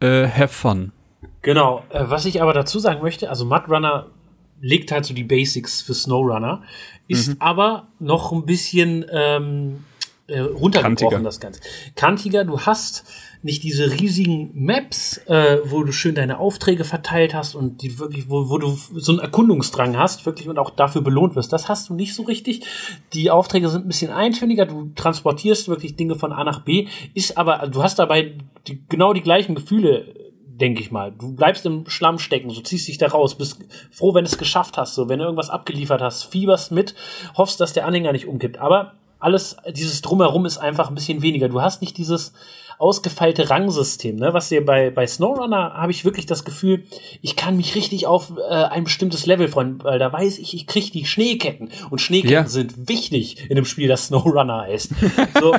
äh, have fun. Genau. Äh, was ich aber dazu sagen möchte, also Mudrunner legt halt so die Basics für SnowRunner, ist mhm. aber noch ein bisschen ähm, äh, runtergebrochen, Kantiger. das Ganze. Kantiger, du hast nicht diese riesigen Maps, äh, wo du schön deine Aufträge verteilt hast und die wirklich, wo, wo du so einen Erkundungsdrang hast, wirklich und auch dafür belohnt wirst. Das hast du nicht so richtig. Die Aufträge sind ein bisschen eintöniger, du transportierst wirklich Dinge von A nach B, ist aber, also du hast dabei die, genau die gleichen Gefühle denke ich mal. Du bleibst im Schlamm stecken, so ziehst dich da raus, bist froh, wenn du es geschafft hast, so wenn du irgendwas abgeliefert hast, fieberst mit, hoffst, dass der Anhänger nicht umkippt. Aber alles, dieses Drumherum ist einfach ein bisschen weniger. Du hast nicht dieses ausgefeilte Rangsystem, ne? Was dir bei, bei SnowRunner habe ich wirklich das Gefühl, ich kann mich richtig auf äh, ein bestimmtes Level freuen, weil da weiß ich, ich kriege die Schneeketten. Und Schneeketten ja. sind wichtig in einem Spiel, das SnowRunner heißt. So,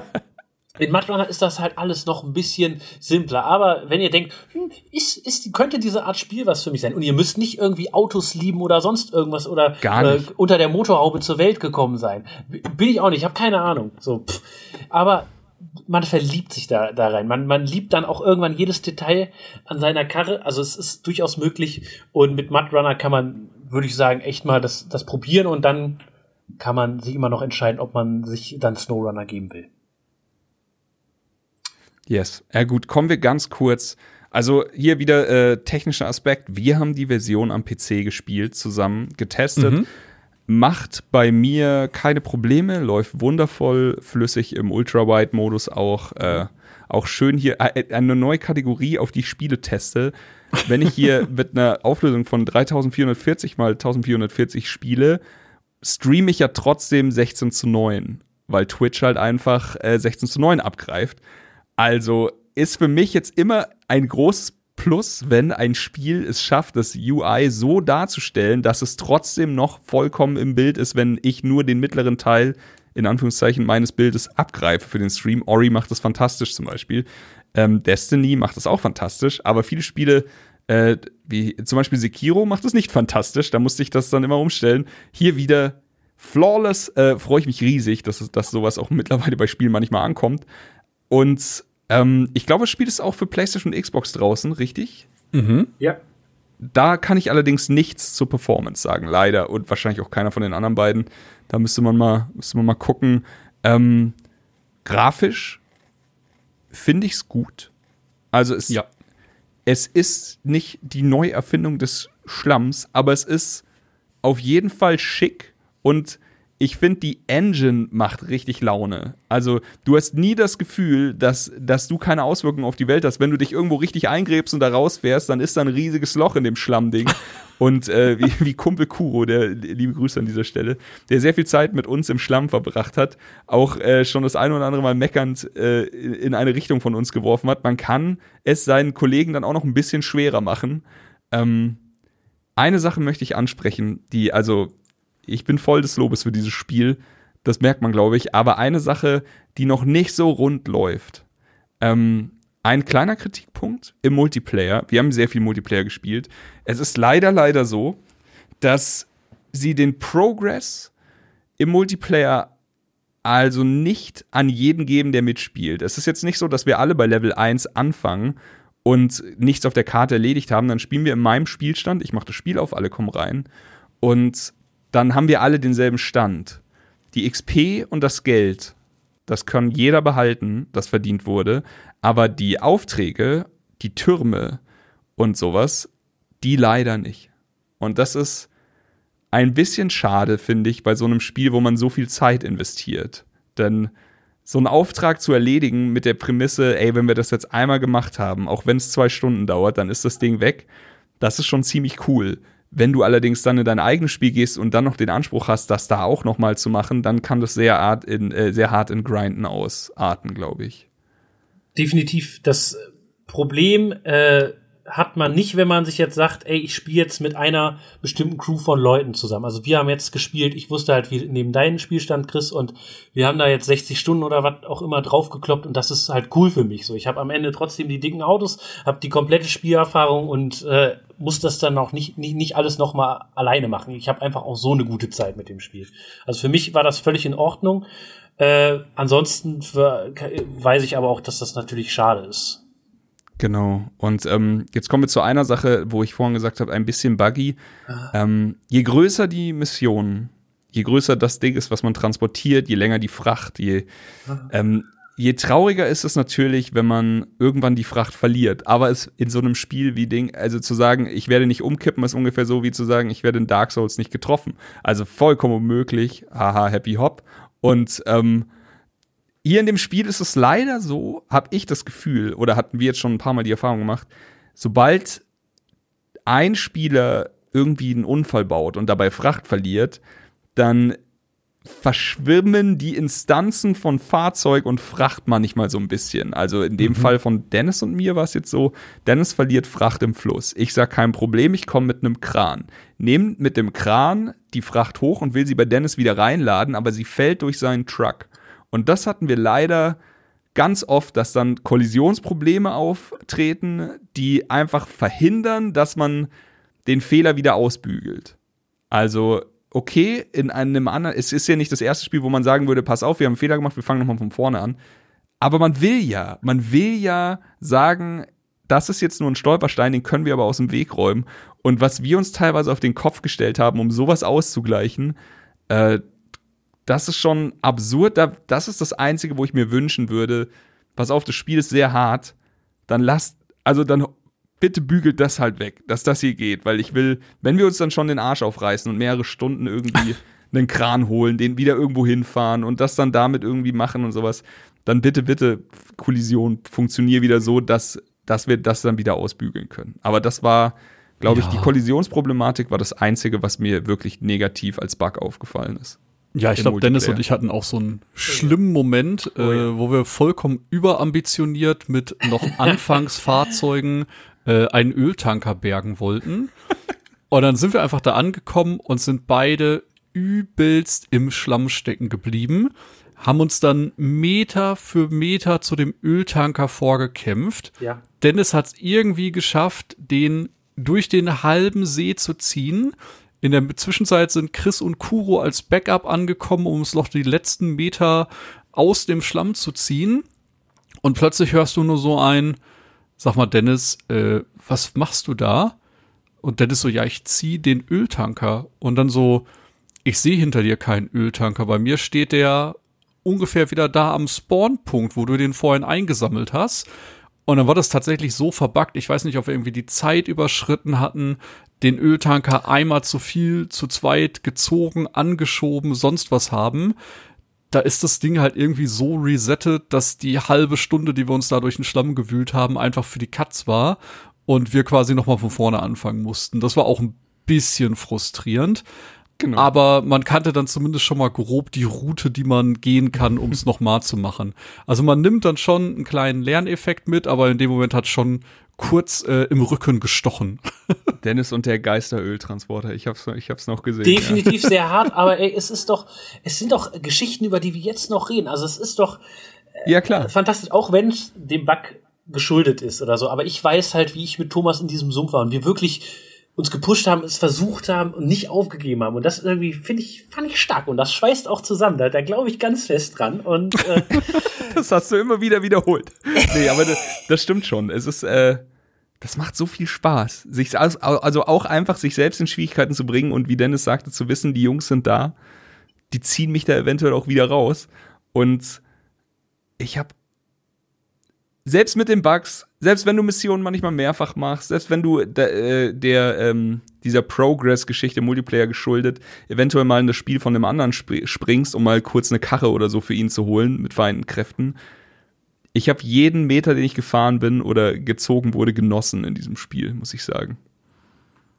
In Mudrunner ist das halt alles noch ein bisschen simpler. Aber wenn ihr denkt, hm, ist, ist, könnte diese Art Spiel was für mich sein und ihr müsst nicht irgendwie Autos lieben oder sonst irgendwas oder äh, unter der Motorhaube zur Welt gekommen sein. Bin ich auch nicht, ich habe keine Ahnung. So, pff. Aber man verliebt sich da, da rein. Man, man liebt dann auch irgendwann jedes Detail an seiner Karre. Also es ist durchaus möglich. Und mit Mudrunner kann man, würde ich sagen, echt mal das, das probieren und dann kann man sich immer noch entscheiden, ob man sich dann Snowrunner geben will. Yes. Ja gut, kommen wir ganz kurz. Also hier wieder äh, technischer Aspekt. Wir haben die Version am PC gespielt, zusammen getestet. Mhm. Macht bei mir keine Probleme, läuft wundervoll flüssig im Ultra-Wide-Modus auch. Äh, auch schön hier äh, äh eine neue Kategorie, auf die ich Spiele teste. Wenn ich hier mit einer Auflösung von 3440 mal 1440 spiele, streame ich ja trotzdem 16 zu 9, weil Twitch halt einfach äh, 16 zu 9 abgreift. Also ist für mich jetzt immer ein großes Plus, wenn ein Spiel es schafft, das UI so darzustellen, dass es trotzdem noch vollkommen im Bild ist, wenn ich nur den mittleren Teil in Anführungszeichen meines Bildes abgreife für den Stream. Ori macht das fantastisch zum Beispiel. Ähm, Destiny macht das auch fantastisch, aber viele Spiele, äh, wie zum Beispiel Sekiro, macht das nicht fantastisch. Da musste ich das dann immer umstellen. Hier wieder flawless, äh, freue ich mich riesig, dass, dass sowas auch mittlerweile bei Spielen manchmal ankommt. Und ähm, ich glaube, das Spiel ist auch für PlayStation und Xbox draußen, richtig? Mhm. Ja. Da kann ich allerdings nichts zur Performance sagen, leider. Und wahrscheinlich auch keiner von den anderen beiden. Da müsste man mal, müsste man mal gucken. Ähm, grafisch finde ich es gut. Also es, ja. es ist nicht die Neuerfindung des Schlamms, aber es ist auf jeden Fall schick und ich finde, die Engine macht richtig Laune. Also, du hast nie das Gefühl, dass, dass du keine Auswirkungen auf die Welt hast. Wenn du dich irgendwo richtig eingräbst und da rausfährst, dann ist da ein riesiges Loch in dem Schlammding. und äh, wie, wie Kumpel Kuro, der liebe Grüße an dieser Stelle, der sehr viel Zeit mit uns im Schlamm verbracht hat, auch äh, schon das ein oder andere Mal meckernd äh, in eine Richtung von uns geworfen hat. Man kann es seinen Kollegen dann auch noch ein bisschen schwerer machen. Ähm, eine Sache möchte ich ansprechen, die, also ich bin voll des Lobes für dieses Spiel. Das merkt man, glaube ich. Aber eine Sache, die noch nicht so rund läuft. Ähm, ein kleiner Kritikpunkt im Multiplayer. Wir haben sehr viel Multiplayer gespielt. Es ist leider, leider so, dass sie den Progress im Multiplayer also nicht an jeden geben, der mitspielt. Es ist jetzt nicht so, dass wir alle bei Level 1 anfangen und nichts auf der Karte erledigt haben, dann spielen wir in meinem Spielstand, ich mache das Spiel auf, alle kommen rein und dann haben wir alle denselben Stand. Die XP und das Geld, das kann jeder behalten, das verdient wurde, aber die Aufträge, die Türme und sowas, die leider nicht. Und das ist ein bisschen schade, finde ich, bei so einem Spiel, wo man so viel Zeit investiert. Denn so einen Auftrag zu erledigen mit der Prämisse, ey, wenn wir das jetzt einmal gemacht haben, auch wenn es zwei Stunden dauert, dann ist das Ding weg. Das ist schon ziemlich cool. Wenn du allerdings dann in dein eigenes Spiel gehst und dann noch den Anspruch hast, das da auch noch mal zu machen, dann kann das sehr, art in, äh, sehr hart in Grinden ausarten, glaube ich. Definitiv. Das Problem äh, hat man nicht, wenn man sich jetzt sagt, ey, ich spiele jetzt mit einer bestimmten Crew von Leuten zusammen. Also wir haben jetzt gespielt, ich wusste halt, wie neben deinen Spielstand, Chris, und wir haben da jetzt 60 Stunden oder was auch immer draufgekloppt und das ist halt cool für mich. So, ich habe am Ende trotzdem die dicken Autos, habe die komplette Spielerfahrung und äh, muss das dann auch nicht, nicht, nicht alles nochmal alleine machen. Ich habe einfach auch so eine gute Zeit mit dem Spiel. Also für mich war das völlig in Ordnung. Äh, ansonsten weiß ich aber auch, dass das natürlich schade ist. Genau. Und ähm, jetzt kommen wir zu einer Sache, wo ich vorhin gesagt habe, ein bisschen buggy. Ah. Ähm, je größer die Mission, je größer das Ding ist, was man transportiert, je länger die Fracht, je, ah. ähm, je trauriger ist es natürlich, wenn man irgendwann die Fracht verliert. Aber es in so einem Spiel wie Ding, also zu sagen, ich werde nicht umkippen, ist ungefähr so wie zu sagen, ich werde in Dark Souls nicht getroffen. Also vollkommen unmöglich. Haha, Happy Hop. Und ähm, hier in dem Spiel ist es leider so, habe ich das Gefühl, oder hatten wir jetzt schon ein paar Mal die Erfahrung gemacht, sobald ein Spieler irgendwie einen Unfall baut und dabei Fracht verliert, dann verschwimmen die Instanzen von Fahrzeug und Fracht manchmal so ein bisschen. Also in dem mhm. Fall von Dennis und mir war es jetzt so, Dennis verliert Fracht im Fluss. Ich sage kein Problem, ich komme mit einem Kran. Nehmt mit dem Kran die Fracht hoch und will sie bei Dennis wieder reinladen, aber sie fällt durch seinen Truck. Und das hatten wir leider ganz oft, dass dann Kollisionsprobleme auftreten, die einfach verhindern, dass man den Fehler wieder ausbügelt. Also, okay, in einem anderen, es ist ja nicht das erste Spiel, wo man sagen würde, pass auf, wir haben einen Fehler gemacht, wir fangen nochmal von vorne an. Aber man will ja, man will ja sagen, das ist jetzt nur ein Stolperstein, den können wir aber aus dem Weg räumen. Und was wir uns teilweise auf den Kopf gestellt haben, um sowas auszugleichen, äh, das ist schon absurd. Das ist das Einzige, wo ich mir wünschen würde. Pass auf, das Spiel ist sehr hart. Dann lasst, also dann bitte bügelt das halt weg, dass das hier geht. Weil ich will, wenn wir uns dann schon den Arsch aufreißen und mehrere Stunden irgendwie einen Kran holen, den wieder irgendwo hinfahren und das dann damit irgendwie machen und sowas, dann bitte, bitte, Kollision, funktioniert wieder so, dass, dass wir das dann wieder ausbügeln können. Aber das war, glaube ja. ich, die Kollisionsproblematik war das Einzige, was mir wirklich negativ als Bug aufgefallen ist. Ja, ich glaube, Dennis und ich hatten auch so einen schlimmen Moment, oh, ja. äh, wo wir vollkommen überambitioniert mit noch Anfangsfahrzeugen äh, einen Öltanker bergen wollten. Und dann sind wir einfach da angekommen und sind beide übelst im Schlamm stecken geblieben, haben uns dann Meter für Meter zu dem Öltanker vorgekämpft. Ja. Dennis hat es irgendwie geschafft, den durch den halben See zu ziehen. In der Zwischenzeit sind Chris und Kuro als Backup angekommen, um es noch die letzten Meter aus dem Schlamm zu ziehen. Und plötzlich hörst du nur so ein, sag mal, Dennis, äh, was machst du da? Und Dennis so, ja, ich zieh den Öltanker. Und dann so, ich sehe hinter dir keinen Öltanker. Bei mir steht der ungefähr wieder da am Spawnpunkt, wo du den vorhin eingesammelt hast. Und dann war das tatsächlich so verbuggt. Ich weiß nicht, ob wir irgendwie die Zeit überschritten hatten, den Öltanker einmal zu viel, zu zweit gezogen, angeschoben, sonst was haben. Da ist das Ding halt irgendwie so resettet, dass die halbe Stunde, die wir uns da durch den Schlamm gewühlt haben, einfach für die Katz war und wir quasi nochmal von vorne anfangen mussten. Das war auch ein bisschen frustrierend. Genau. Aber man kannte dann zumindest schon mal grob die Route, die man gehen kann, um es nochmal zu machen. Also man nimmt dann schon einen kleinen Lerneffekt mit, aber in dem Moment hat schon kurz äh, im Rücken gestochen. Dennis und der Geisteröltransporter, ich hab's, ich hab's noch gesehen. Definitiv ja. sehr hart, aber ey, es ist doch, es sind doch Geschichten, über die wir jetzt noch reden. Also es ist doch äh, ja, klar. fantastisch, auch wenn es dem Bug geschuldet ist oder so. Aber ich weiß halt, wie ich mit Thomas in diesem Sumpf war und wir wirklich uns gepusht haben, es versucht haben und nicht aufgegeben haben. Und das irgendwie finde ich, fand ich stark. Und das schweißt auch zusammen. Da, da glaube ich ganz fest dran. Und äh, das hast du immer wieder wiederholt. nee, aber das, das stimmt schon. Es ist, äh, das macht so viel Spaß. Sich, also auch einfach sich selbst in Schwierigkeiten zu bringen und wie Dennis sagte, zu wissen, die Jungs sind da, die ziehen mich da eventuell auch wieder raus. Und ich habe selbst mit den Bugs, selbst wenn du Missionen manchmal mehrfach machst, selbst wenn du der, äh, der ähm, dieser Progress-Geschichte Multiplayer geschuldet, eventuell mal in das Spiel von einem anderen sp springst, um mal kurz eine Karre oder so für ihn zu holen mit vereinten Kräften. Ich habe jeden Meter, den ich gefahren bin oder gezogen wurde, genossen in diesem Spiel, muss ich sagen.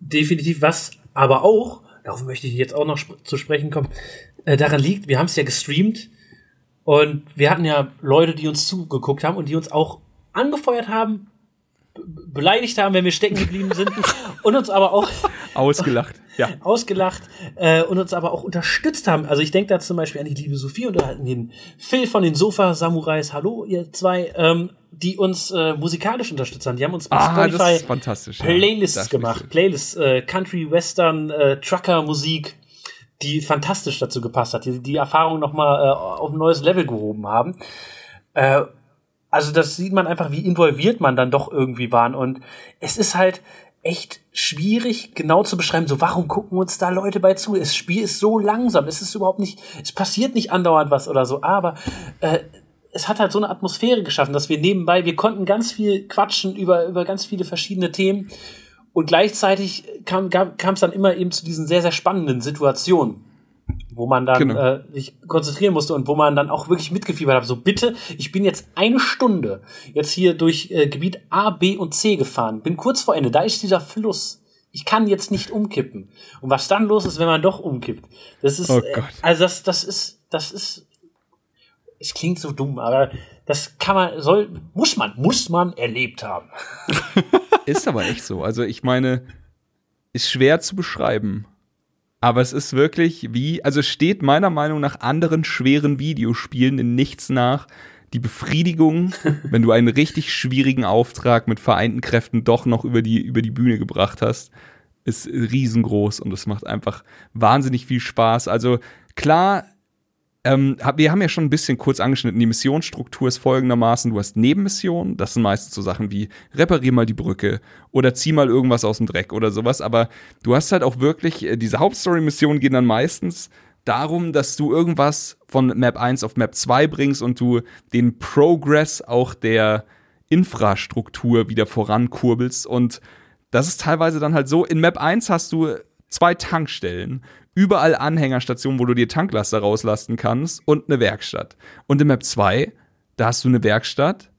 Definitiv was, aber auch, darauf möchte ich jetzt auch noch sp zu sprechen kommen, äh, daran liegt, wir haben es ja gestreamt und wir hatten ja Leute, die uns zugeguckt haben und die uns auch angefeuert haben, beleidigt haben, wenn wir stecken geblieben sind und uns aber auch ausgelacht, ja. ausgelacht äh, und uns aber auch unterstützt haben. Also ich denke da zum Beispiel an die liebe Sophie und an den Phil von den Sofa-Samurais, hallo ihr zwei, ähm, die uns äh, musikalisch unterstützt haben. Die haben uns mit ah, Spotify Playlists ja. gemacht, Playlists, äh, Country, Western, äh, Trucker-Musik, die fantastisch dazu gepasst hat, die die Erfahrung nochmal äh, auf ein neues Level gehoben haben. Äh, also das sieht man einfach, wie involviert man dann doch irgendwie waren. Und es ist halt echt schwierig, genau zu beschreiben, so warum gucken uns da Leute bei zu? Das Spiel ist so langsam, es ist überhaupt nicht, es passiert nicht andauernd was oder so, aber äh, es hat halt so eine Atmosphäre geschaffen, dass wir nebenbei, wir konnten ganz viel quatschen über, über ganz viele verschiedene Themen und gleichzeitig kam es dann immer eben zu diesen sehr, sehr spannenden Situationen wo man dann genau. äh, sich konzentrieren musste und wo man dann auch wirklich mitgefiebert hat. So bitte, ich bin jetzt eine Stunde jetzt hier durch äh, Gebiet A, B und C gefahren, bin kurz vor Ende, da ist dieser Fluss. Ich kann jetzt nicht umkippen. Und was dann los ist, wenn man doch umkippt, das ist, oh äh, also das, das ist, das ist, es klingt so dumm, aber das kann man, soll, muss man, muss man erlebt haben. ist aber echt so. Also ich meine, ist schwer zu beschreiben. Aber es ist wirklich wie, also es steht meiner Meinung nach anderen schweren Videospielen in nichts nach. Die Befriedigung, wenn du einen richtig schwierigen Auftrag mit vereinten Kräften doch noch über die, über die Bühne gebracht hast, ist riesengroß und es macht einfach wahnsinnig viel Spaß. Also klar, ähm, wir haben ja schon ein bisschen kurz angeschnitten, die Missionsstruktur ist folgendermaßen, du hast Nebenmissionen, das sind meistens so Sachen wie reparier mal die Brücke oder zieh mal irgendwas aus dem Dreck oder sowas, aber du hast halt auch wirklich, äh, diese Hauptstory-Missionen gehen dann meistens darum, dass du irgendwas von Map 1 auf Map 2 bringst und du den Progress auch der Infrastruktur wieder vorankurbelst und das ist teilweise dann halt so, in Map 1 hast du zwei Tankstellen überall Anhängerstationen, wo du dir Tanklaster rauslasten kannst und eine Werkstatt. Und in Map 2, da hast du eine Werkstatt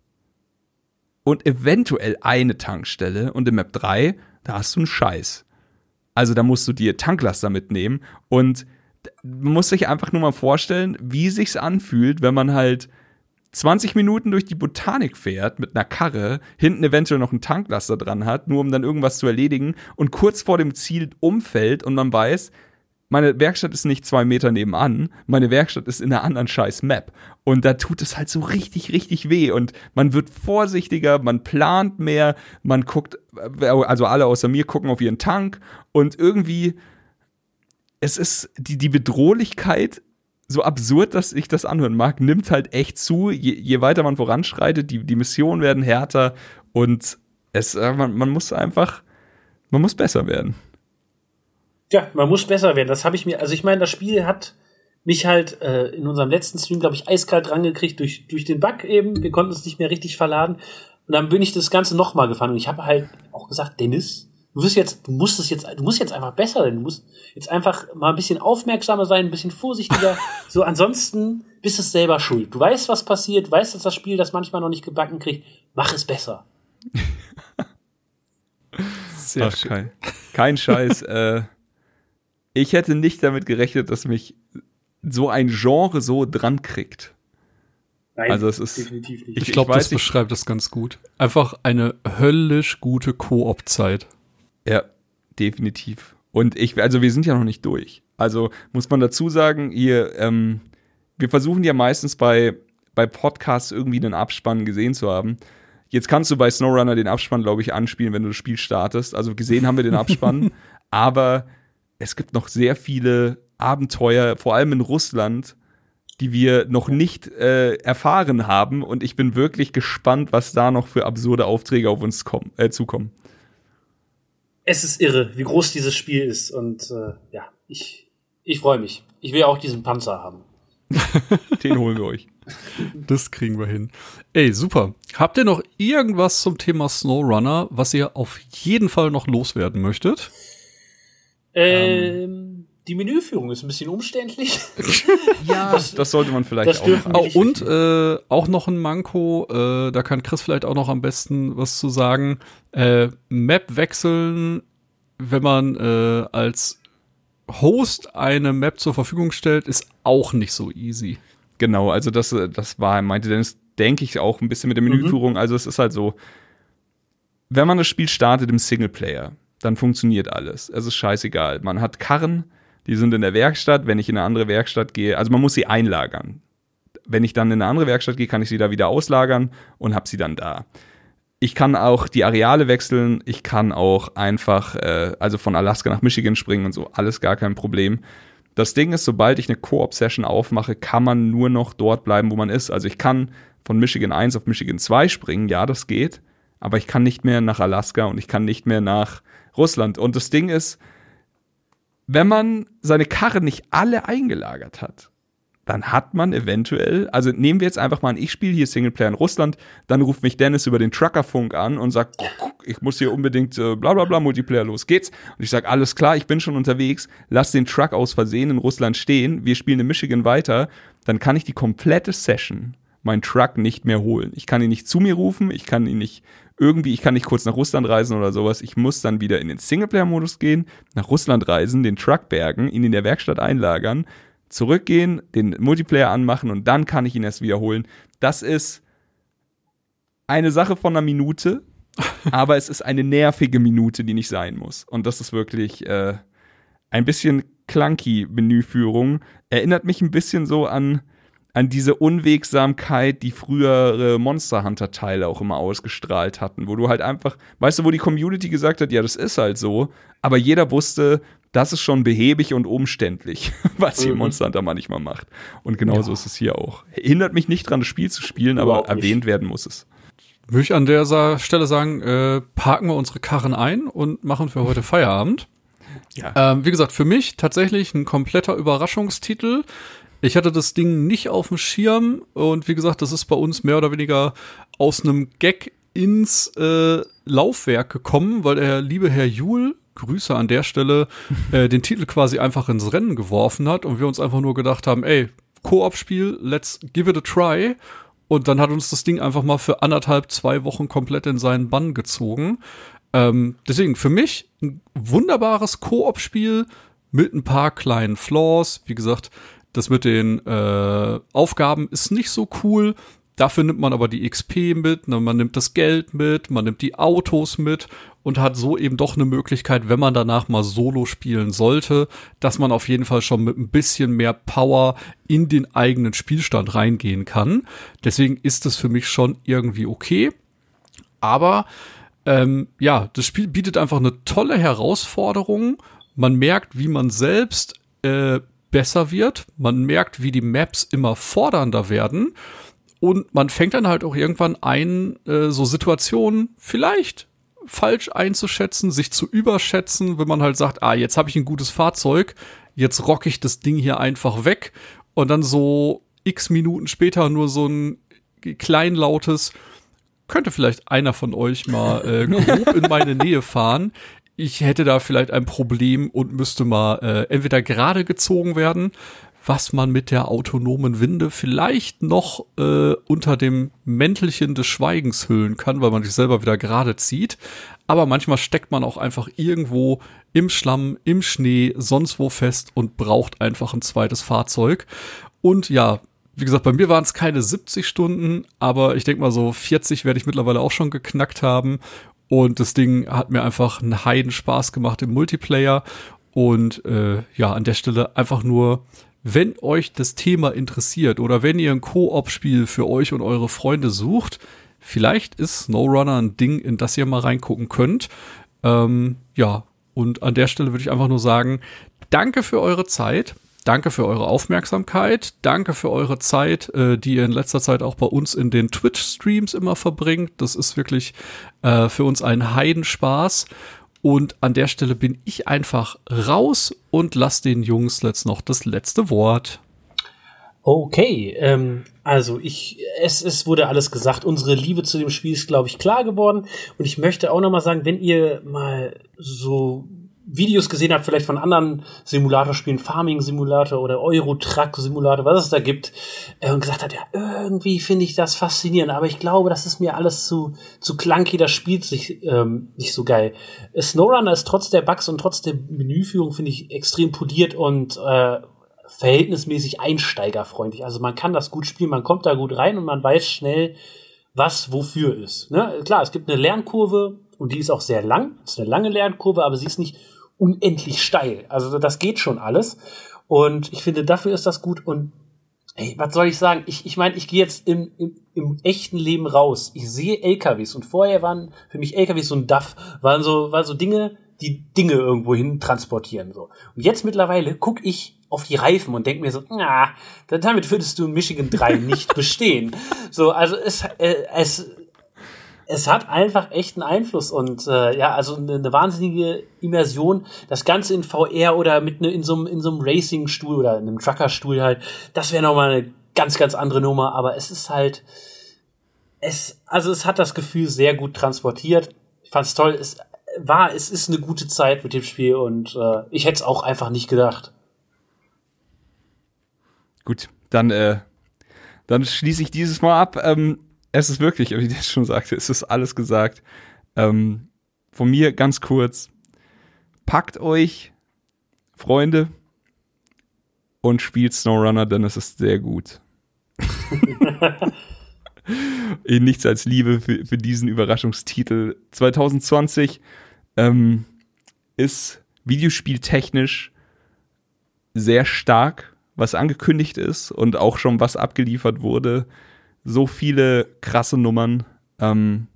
und eventuell eine Tankstelle. Und in Map 3, da hast du einen Scheiß. Also da musst du dir Tanklaster mitnehmen und man muss sich einfach nur mal vorstellen, wie sich's anfühlt, wenn man halt 20 Minuten durch die Botanik fährt mit einer Karre, hinten eventuell noch einen Tanklaster dran hat, nur um dann irgendwas zu erledigen und kurz vor dem Ziel umfällt und man weiß, meine Werkstatt ist nicht zwei Meter nebenan, meine Werkstatt ist in einer anderen scheiß Map. Und da tut es halt so richtig, richtig weh. Und man wird vorsichtiger, man plant mehr, man guckt, also alle außer mir gucken auf ihren Tank und irgendwie, es ist die, die Bedrohlichkeit so absurd, dass ich das anhören mag, nimmt halt echt zu, je, je weiter man voranschreitet, die, die Missionen werden härter und es, äh, man, man muss einfach, man muss besser werden. Ja, man muss besser werden. Das habe ich mir, also ich meine, das Spiel hat mich halt äh, in unserem letzten Stream, glaube ich, eiskalt rangekriegt durch, durch den Bug eben. Wir konnten es nicht mehr richtig verladen. Und dann bin ich das Ganze nochmal gefahren. Und ich habe halt auch gesagt, Dennis, du wirst jetzt, du musst es jetzt, du musst jetzt einfach besser sein. Du musst jetzt einfach mal ein bisschen aufmerksamer sein, ein bisschen vorsichtiger. so, ansonsten bist du selber schuld. Du weißt, was passiert, weißt, dass das Spiel das manchmal noch nicht gebacken kriegt. Mach es besser. Sehr Ach, kein, kein Scheiß. äh, ich hätte nicht damit gerechnet, dass mich so ein Genre so dran kriegt. Nein, also es ist definitiv nicht. Ich glaube, das beschreibt das ganz gut. Einfach eine höllisch gute Koop-Zeit. Ja, definitiv. Und ich, also wir sind ja noch nicht durch. Also muss man dazu sagen, ihr, ähm, wir versuchen ja meistens bei, bei Podcasts irgendwie einen Abspann gesehen zu haben. Jetzt kannst du bei SnowRunner den Abspann, glaube ich, anspielen, wenn du das Spiel startest. Also gesehen haben wir den Abspann, aber es gibt noch sehr viele Abenteuer, vor allem in Russland, die wir noch nicht äh, erfahren haben. Und ich bin wirklich gespannt, was da noch für absurde Aufträge auf uns kommen, äh, zukommen. Es ist irre, wie groß dieses Spiel ist. Und äh, ja, ich, ich freue mich. Ich will auch diesen Panzer haben. Den holen wir euch. Das kriegen wir hin. Ey, super. Habt ihr noch irgendwas zum Thema SnowRunner, was ihr auf jeden Fall noch loswerden möchtet? Ähm, die Menüführung ist ein bisschen umständlich. ja, das, das, sollte man vielleicht das auch. Oh, und äh, auch noch ein Manko, äh, da kann Chris vielleicht auch noch am besten was zu sagen. Äh, Map wechseln, wenn man äh, als Host eine Map zur Verfügung stellt, ist auch nicht so easy. Genau, also das, das war, meinte Dennis, denke ich auch ein bisschen mit der Menüführung. Mhm. Also es ist halt so, wenn man das Spiel startet im Singleplayer, dann funktioniert alles. Es ist scheißegal. Man hat Karren, die sind in der Werkstatt. Wenn ich in eine andere Werkstatt gehe, also man muss sie einlagern. Wenn ich dann in eine andere Werkstatt gehe, kann ich sie da wieder auslagern und habe sie dann da. Ich kann auch die Areale wechseln. Ich kann auch einfach, äh, also von Alaska nach Michigan springen und so. Alles gar kein Problem. Das Ding ist, sobald ich eine Koop-Session aufmache, kann man nur noch dort bleiben, wo man ist. Also ich kann von Michigan 1 auf Michigan 2 springen, ja, das geht. Aber ich kann nicht mehr nach Alaska und ich kann nicht mehr nach Russland. Und das Ding ist, wenn man seine Karre nicht alle eingelagert hat, dann hat man eventuell, also nehmen wir jetzt einfach mal an, ich spiele hier Singleplayer in Russland, dann ruft mich Dennis über den Truckerfunk an und sagt, ich muss hier unbedingt äh, bla bla bla Multiplayer, los geht's. Und ich sage, alles klar, ich bin schon unterwegs, lass den Truck aus Versehen in Russland stehen, wir spielen in Michigan weiter, dann kann ich die komplette Session meinen Truck nicht mehr holen. Ich kann ihn nicht zu mir rufen, ich kann ihn nicht irgendwie, ich kann nicht kurz nach Russland reisen oder sowas. Ich muss dann wieder in den Singleplayer-Modus gehen, nach Russland reisen, den Truck bergen, ihn in der Werkstatt einlagern, zurückgehen, den Multiplayer anmachen und dann kann ich ihn erst wiederholen. Das ist eine Sache von einer Minute, aber es ist eine nervige Minute, die nicht sein muss. Und das ist wirklich äh, ein bisschen clunky Menüführung. Erinnert mich ein bisschen so an an diese Unwegsamkeit, die frühere Monster Hunter Teile auch immer ausgestrahlt hatten, wo du halt einfach, weißt du, wo die Community gesagt hat, ja, das ist halt so, aber jeder wusste, das ist schon behäbig und umständlich, was hier mhm. Monster Hunter manchmal macht. Und genauso ja. ist es hier auch. Hindert mich nicht dran, das Spiel zu spielen, aber erwähnt werden muss es. Würde ich an der Stelle sagen, äh, parken wir unsere Karren ein und machen für heute Feierabend. Ja. Ähm, wie gesagt, für mich tatsächlich ein kompletter Überraschungstitel. Ich hatte das Ding nicht auf dem Schirm und wie gesagt, das ist bei uns mehr oder weniger aus einem Gag ins äh, Laufwerk gekommen, weil der liebe Herr Juhl, Grüße an der Stelle, äh, den Titel quasi einfach ins Rennen geworfen hat und wir uns einfach nur gedacht haben, ey, Koop-Spiel, let's give it a try. Und dann hat uns das Ding einfach mal für anderthalb, zwei Wochen komplett in seinen Bann gezogen. Ähm, deswegen für mich ein wunderbares Koop-Spiel mit ein paar kleinen Flaws. Wie gesagt, das mit den äh, Aufgaben ist nicht so cool. Dafür nimmt man aber die XP mit, ne? man nimmt das Geld mit, man nimmt die Autos mit und hat so eben doch eine Möglichkeit, wenn man danach mal Solo spielen sollte, dass man auf jeden Fall schon mit ein bisschen mehr Power in den eigenen Spielstand reingehen kann. Deswegen ist es für mich schon irgendwie okay. Aber ähm, ja, das Spiel bietet einfach eine tolle Herausforderung. Man merkt, wie man selbst äh, besser wird. Man merkt, wie die Maps immer fordernder werden. Und man fängt dann halt auch irgendwann ein, äh, so Situationen vielleicht falsch einzuschätzen, sich zu überschätzen, wenn man halt sagt, ah, jetzt habe ich ein gutes Fahrzeug, jetzt rock ich das Ding hier einfach weg und dann so x Minuten später nur so ein kleinlautes, könnte vielleicht einer von euch mal äh, grob in meine Nähe fahren ich hätte da vielleicht ein Problem und müsste mal äh, entweder gerade gezogen werden, was man mit der autonomen Winde vielleicht noch äh, unter dem Mäntelchen des Schweigens hüllen kann, weil man sich selber wieder gerade zieht. Aber manchmal steckt man auch einfach irgendwo im Schlamm, im Schnee, sonst wo fest und braucht einfach ein zweites Fahrzeug. Und ja, wie gesagt, bei mir waren es keine 70 Stunden, aber ich denke mal so 40 werde ich mittlerweile auch schon geknackt haben. Und das Ding hat mir einfach einen Heiden Spaß gemacht im Multiplayer. Und äh, ja, an der Stelle einfach nur, wenn euch das Thema interessiert oder wenn ihr ein Koop-Spiel für euch und eure Freunde sucht, vielleicht ist SnowRunner ein Ding, in das ihr mal reingucken könnt. Ähm, ja, und an der Stelle würde ich einfach nur sagen, danke für eure Zeit. Danke für eure Aufmerksamkeit. Danke für eure Zeit, äh, die ihr in letzter Zeit auch bei uns in den Twitch-Streams immer verbringt. Das ist wirklich äh, für uns ein Heidenspaß. Und an der Stelle bin ich einfach raus und lass den Jungs jetzt noch das letzte Wort. Okay, ähm, also ich, es, es wurde alles gesagt. Unsere Liebe zu dem Spiel ist, glaube ich, klar geworden. Und ich möchte auch noch mal sagen, wenn ihr mal so Videos gesehen habt, vielleicht von anderen Simulatorspielen, Farming Simulator oder Euro Truck Simulator, was es da gibt, äh, und gesagt hat, ja, irgendwie finde ich das faszinierend, aber ich glaube, das ist mir alles zu, zu clunky, das spielt sich ähm, nicht so geil. Snowrunner ist trotz der Bugs und trotz der Menüführung, finde ich, extrem poliert und äh, verhältnismäßig einsteigerfreundlich. Also man kann das gut spielen, man kommt da gut rein und man weiß schnell, was wofür ist. Ne? Klar, es gibt eine Lernkurve und die ist auch sehr lang. Es ist eine lange Lernkurve, aber sie ist nicht unendlich steil. Also das geht schon alles. Und ich finde, dafür ist das gut. Und ey, was soll ich sagen? Ich, ich meine, ich gehe jetzt im, im, im echten Leben raus. Ich sehe LKWs und vorher waren für mich LKWs so ein DAF, waren so, waren so Dinge, die Dinge irgendwo hin transportieren. So. Und jetzt mittlerweile gucke ich auf die Reifen und denke mir so, na, damit würdest du in Michigan 3 nicht bestehen. So, also es, äh, es, es hat einfach echten Einfluss und äh, ja, also eine, eine wahnsinnige Immersion. Das Ganze in VR oder mit ne, in so einem in so einem Racing-Stuhl oder in einem Trucker-Stuhl halt, das wäre nochmal eine ganz, ganz andere Nummer, aber es ist halt, es, also es hat das Gefühl sehr gut transportiert. Ich fand's toll. Es war, es ist eine gute Zeit mit dem Spiel und äh, ich hätte es auch einfach nicht gedacht. Gut, dann, äh, dann schließe ich dieses Mal ab. Ähm, es ist wirklich, wie ich schon sagte, es ist alles gesagt. Ähm, von mir ganz kurz. Packt euch, Freunde, und spielt SnowRunner, denn es ist sehr gut. Nichts als Liebe für, für diesen Überraschungstitel. 2020 ähm, ist videospieltechnisch sehr stark, was angekündigt ist und auch schon was abgeliefert wurde. So viele krasse Nummern. Ähm,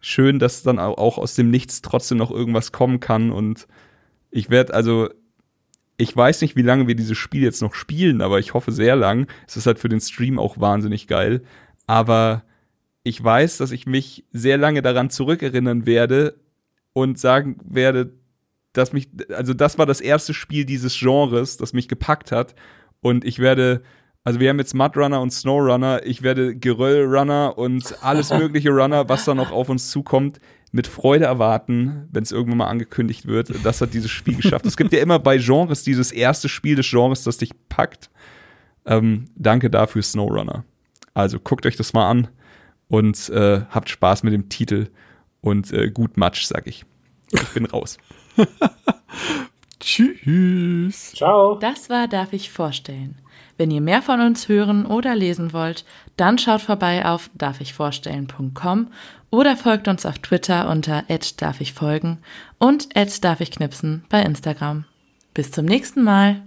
schön, dass dann auch aus dem Nichts trotzdem noch irgendwas kommen kann. Und ich werde also, ich weiß nicht, wie lange wir dieses Spiel jetzt noch spielen, aber ich hoffe sehr lang. Es ist halt für den Stream auch wahnsinnig geil. Aber ich weiß, dass ich mich sehr lange daran zurückerinnern werde und sagen werde, dass mich, also das war das erste Spiel dieses Genres, das mich gepackt hat. Und ich werde, also wir haben jetzt Mudrunner und Snowrunner, ich werde Geröllrunner und alles mögliche Runner, was da noch auf uns zukommt, mit Freude erwarten, wenn es irgendwann mal angekündigt wird. Das hat dieses Spiel geschafft. es gibt ja immer bei Genres dieses erste Spiel des Genres, das dich packt. Ähm, danke dafür, Snowrunner. Also guckt euch das mal an und äh, habt Spaß mit dem Titel und äh, gut Matsch, sag ich. Ich bin raus. Tschüss. Ciao. Das war Darf ich vorstellen. Wenn ihr mehr von uns hören oder lesen wollt, dann schaut vorbei auf darfichvorstellen.com oder folgt uns auf Twitter unter darf ich folgen und darf ich knipsen bei Instagram. Bis zum nächsten Mal.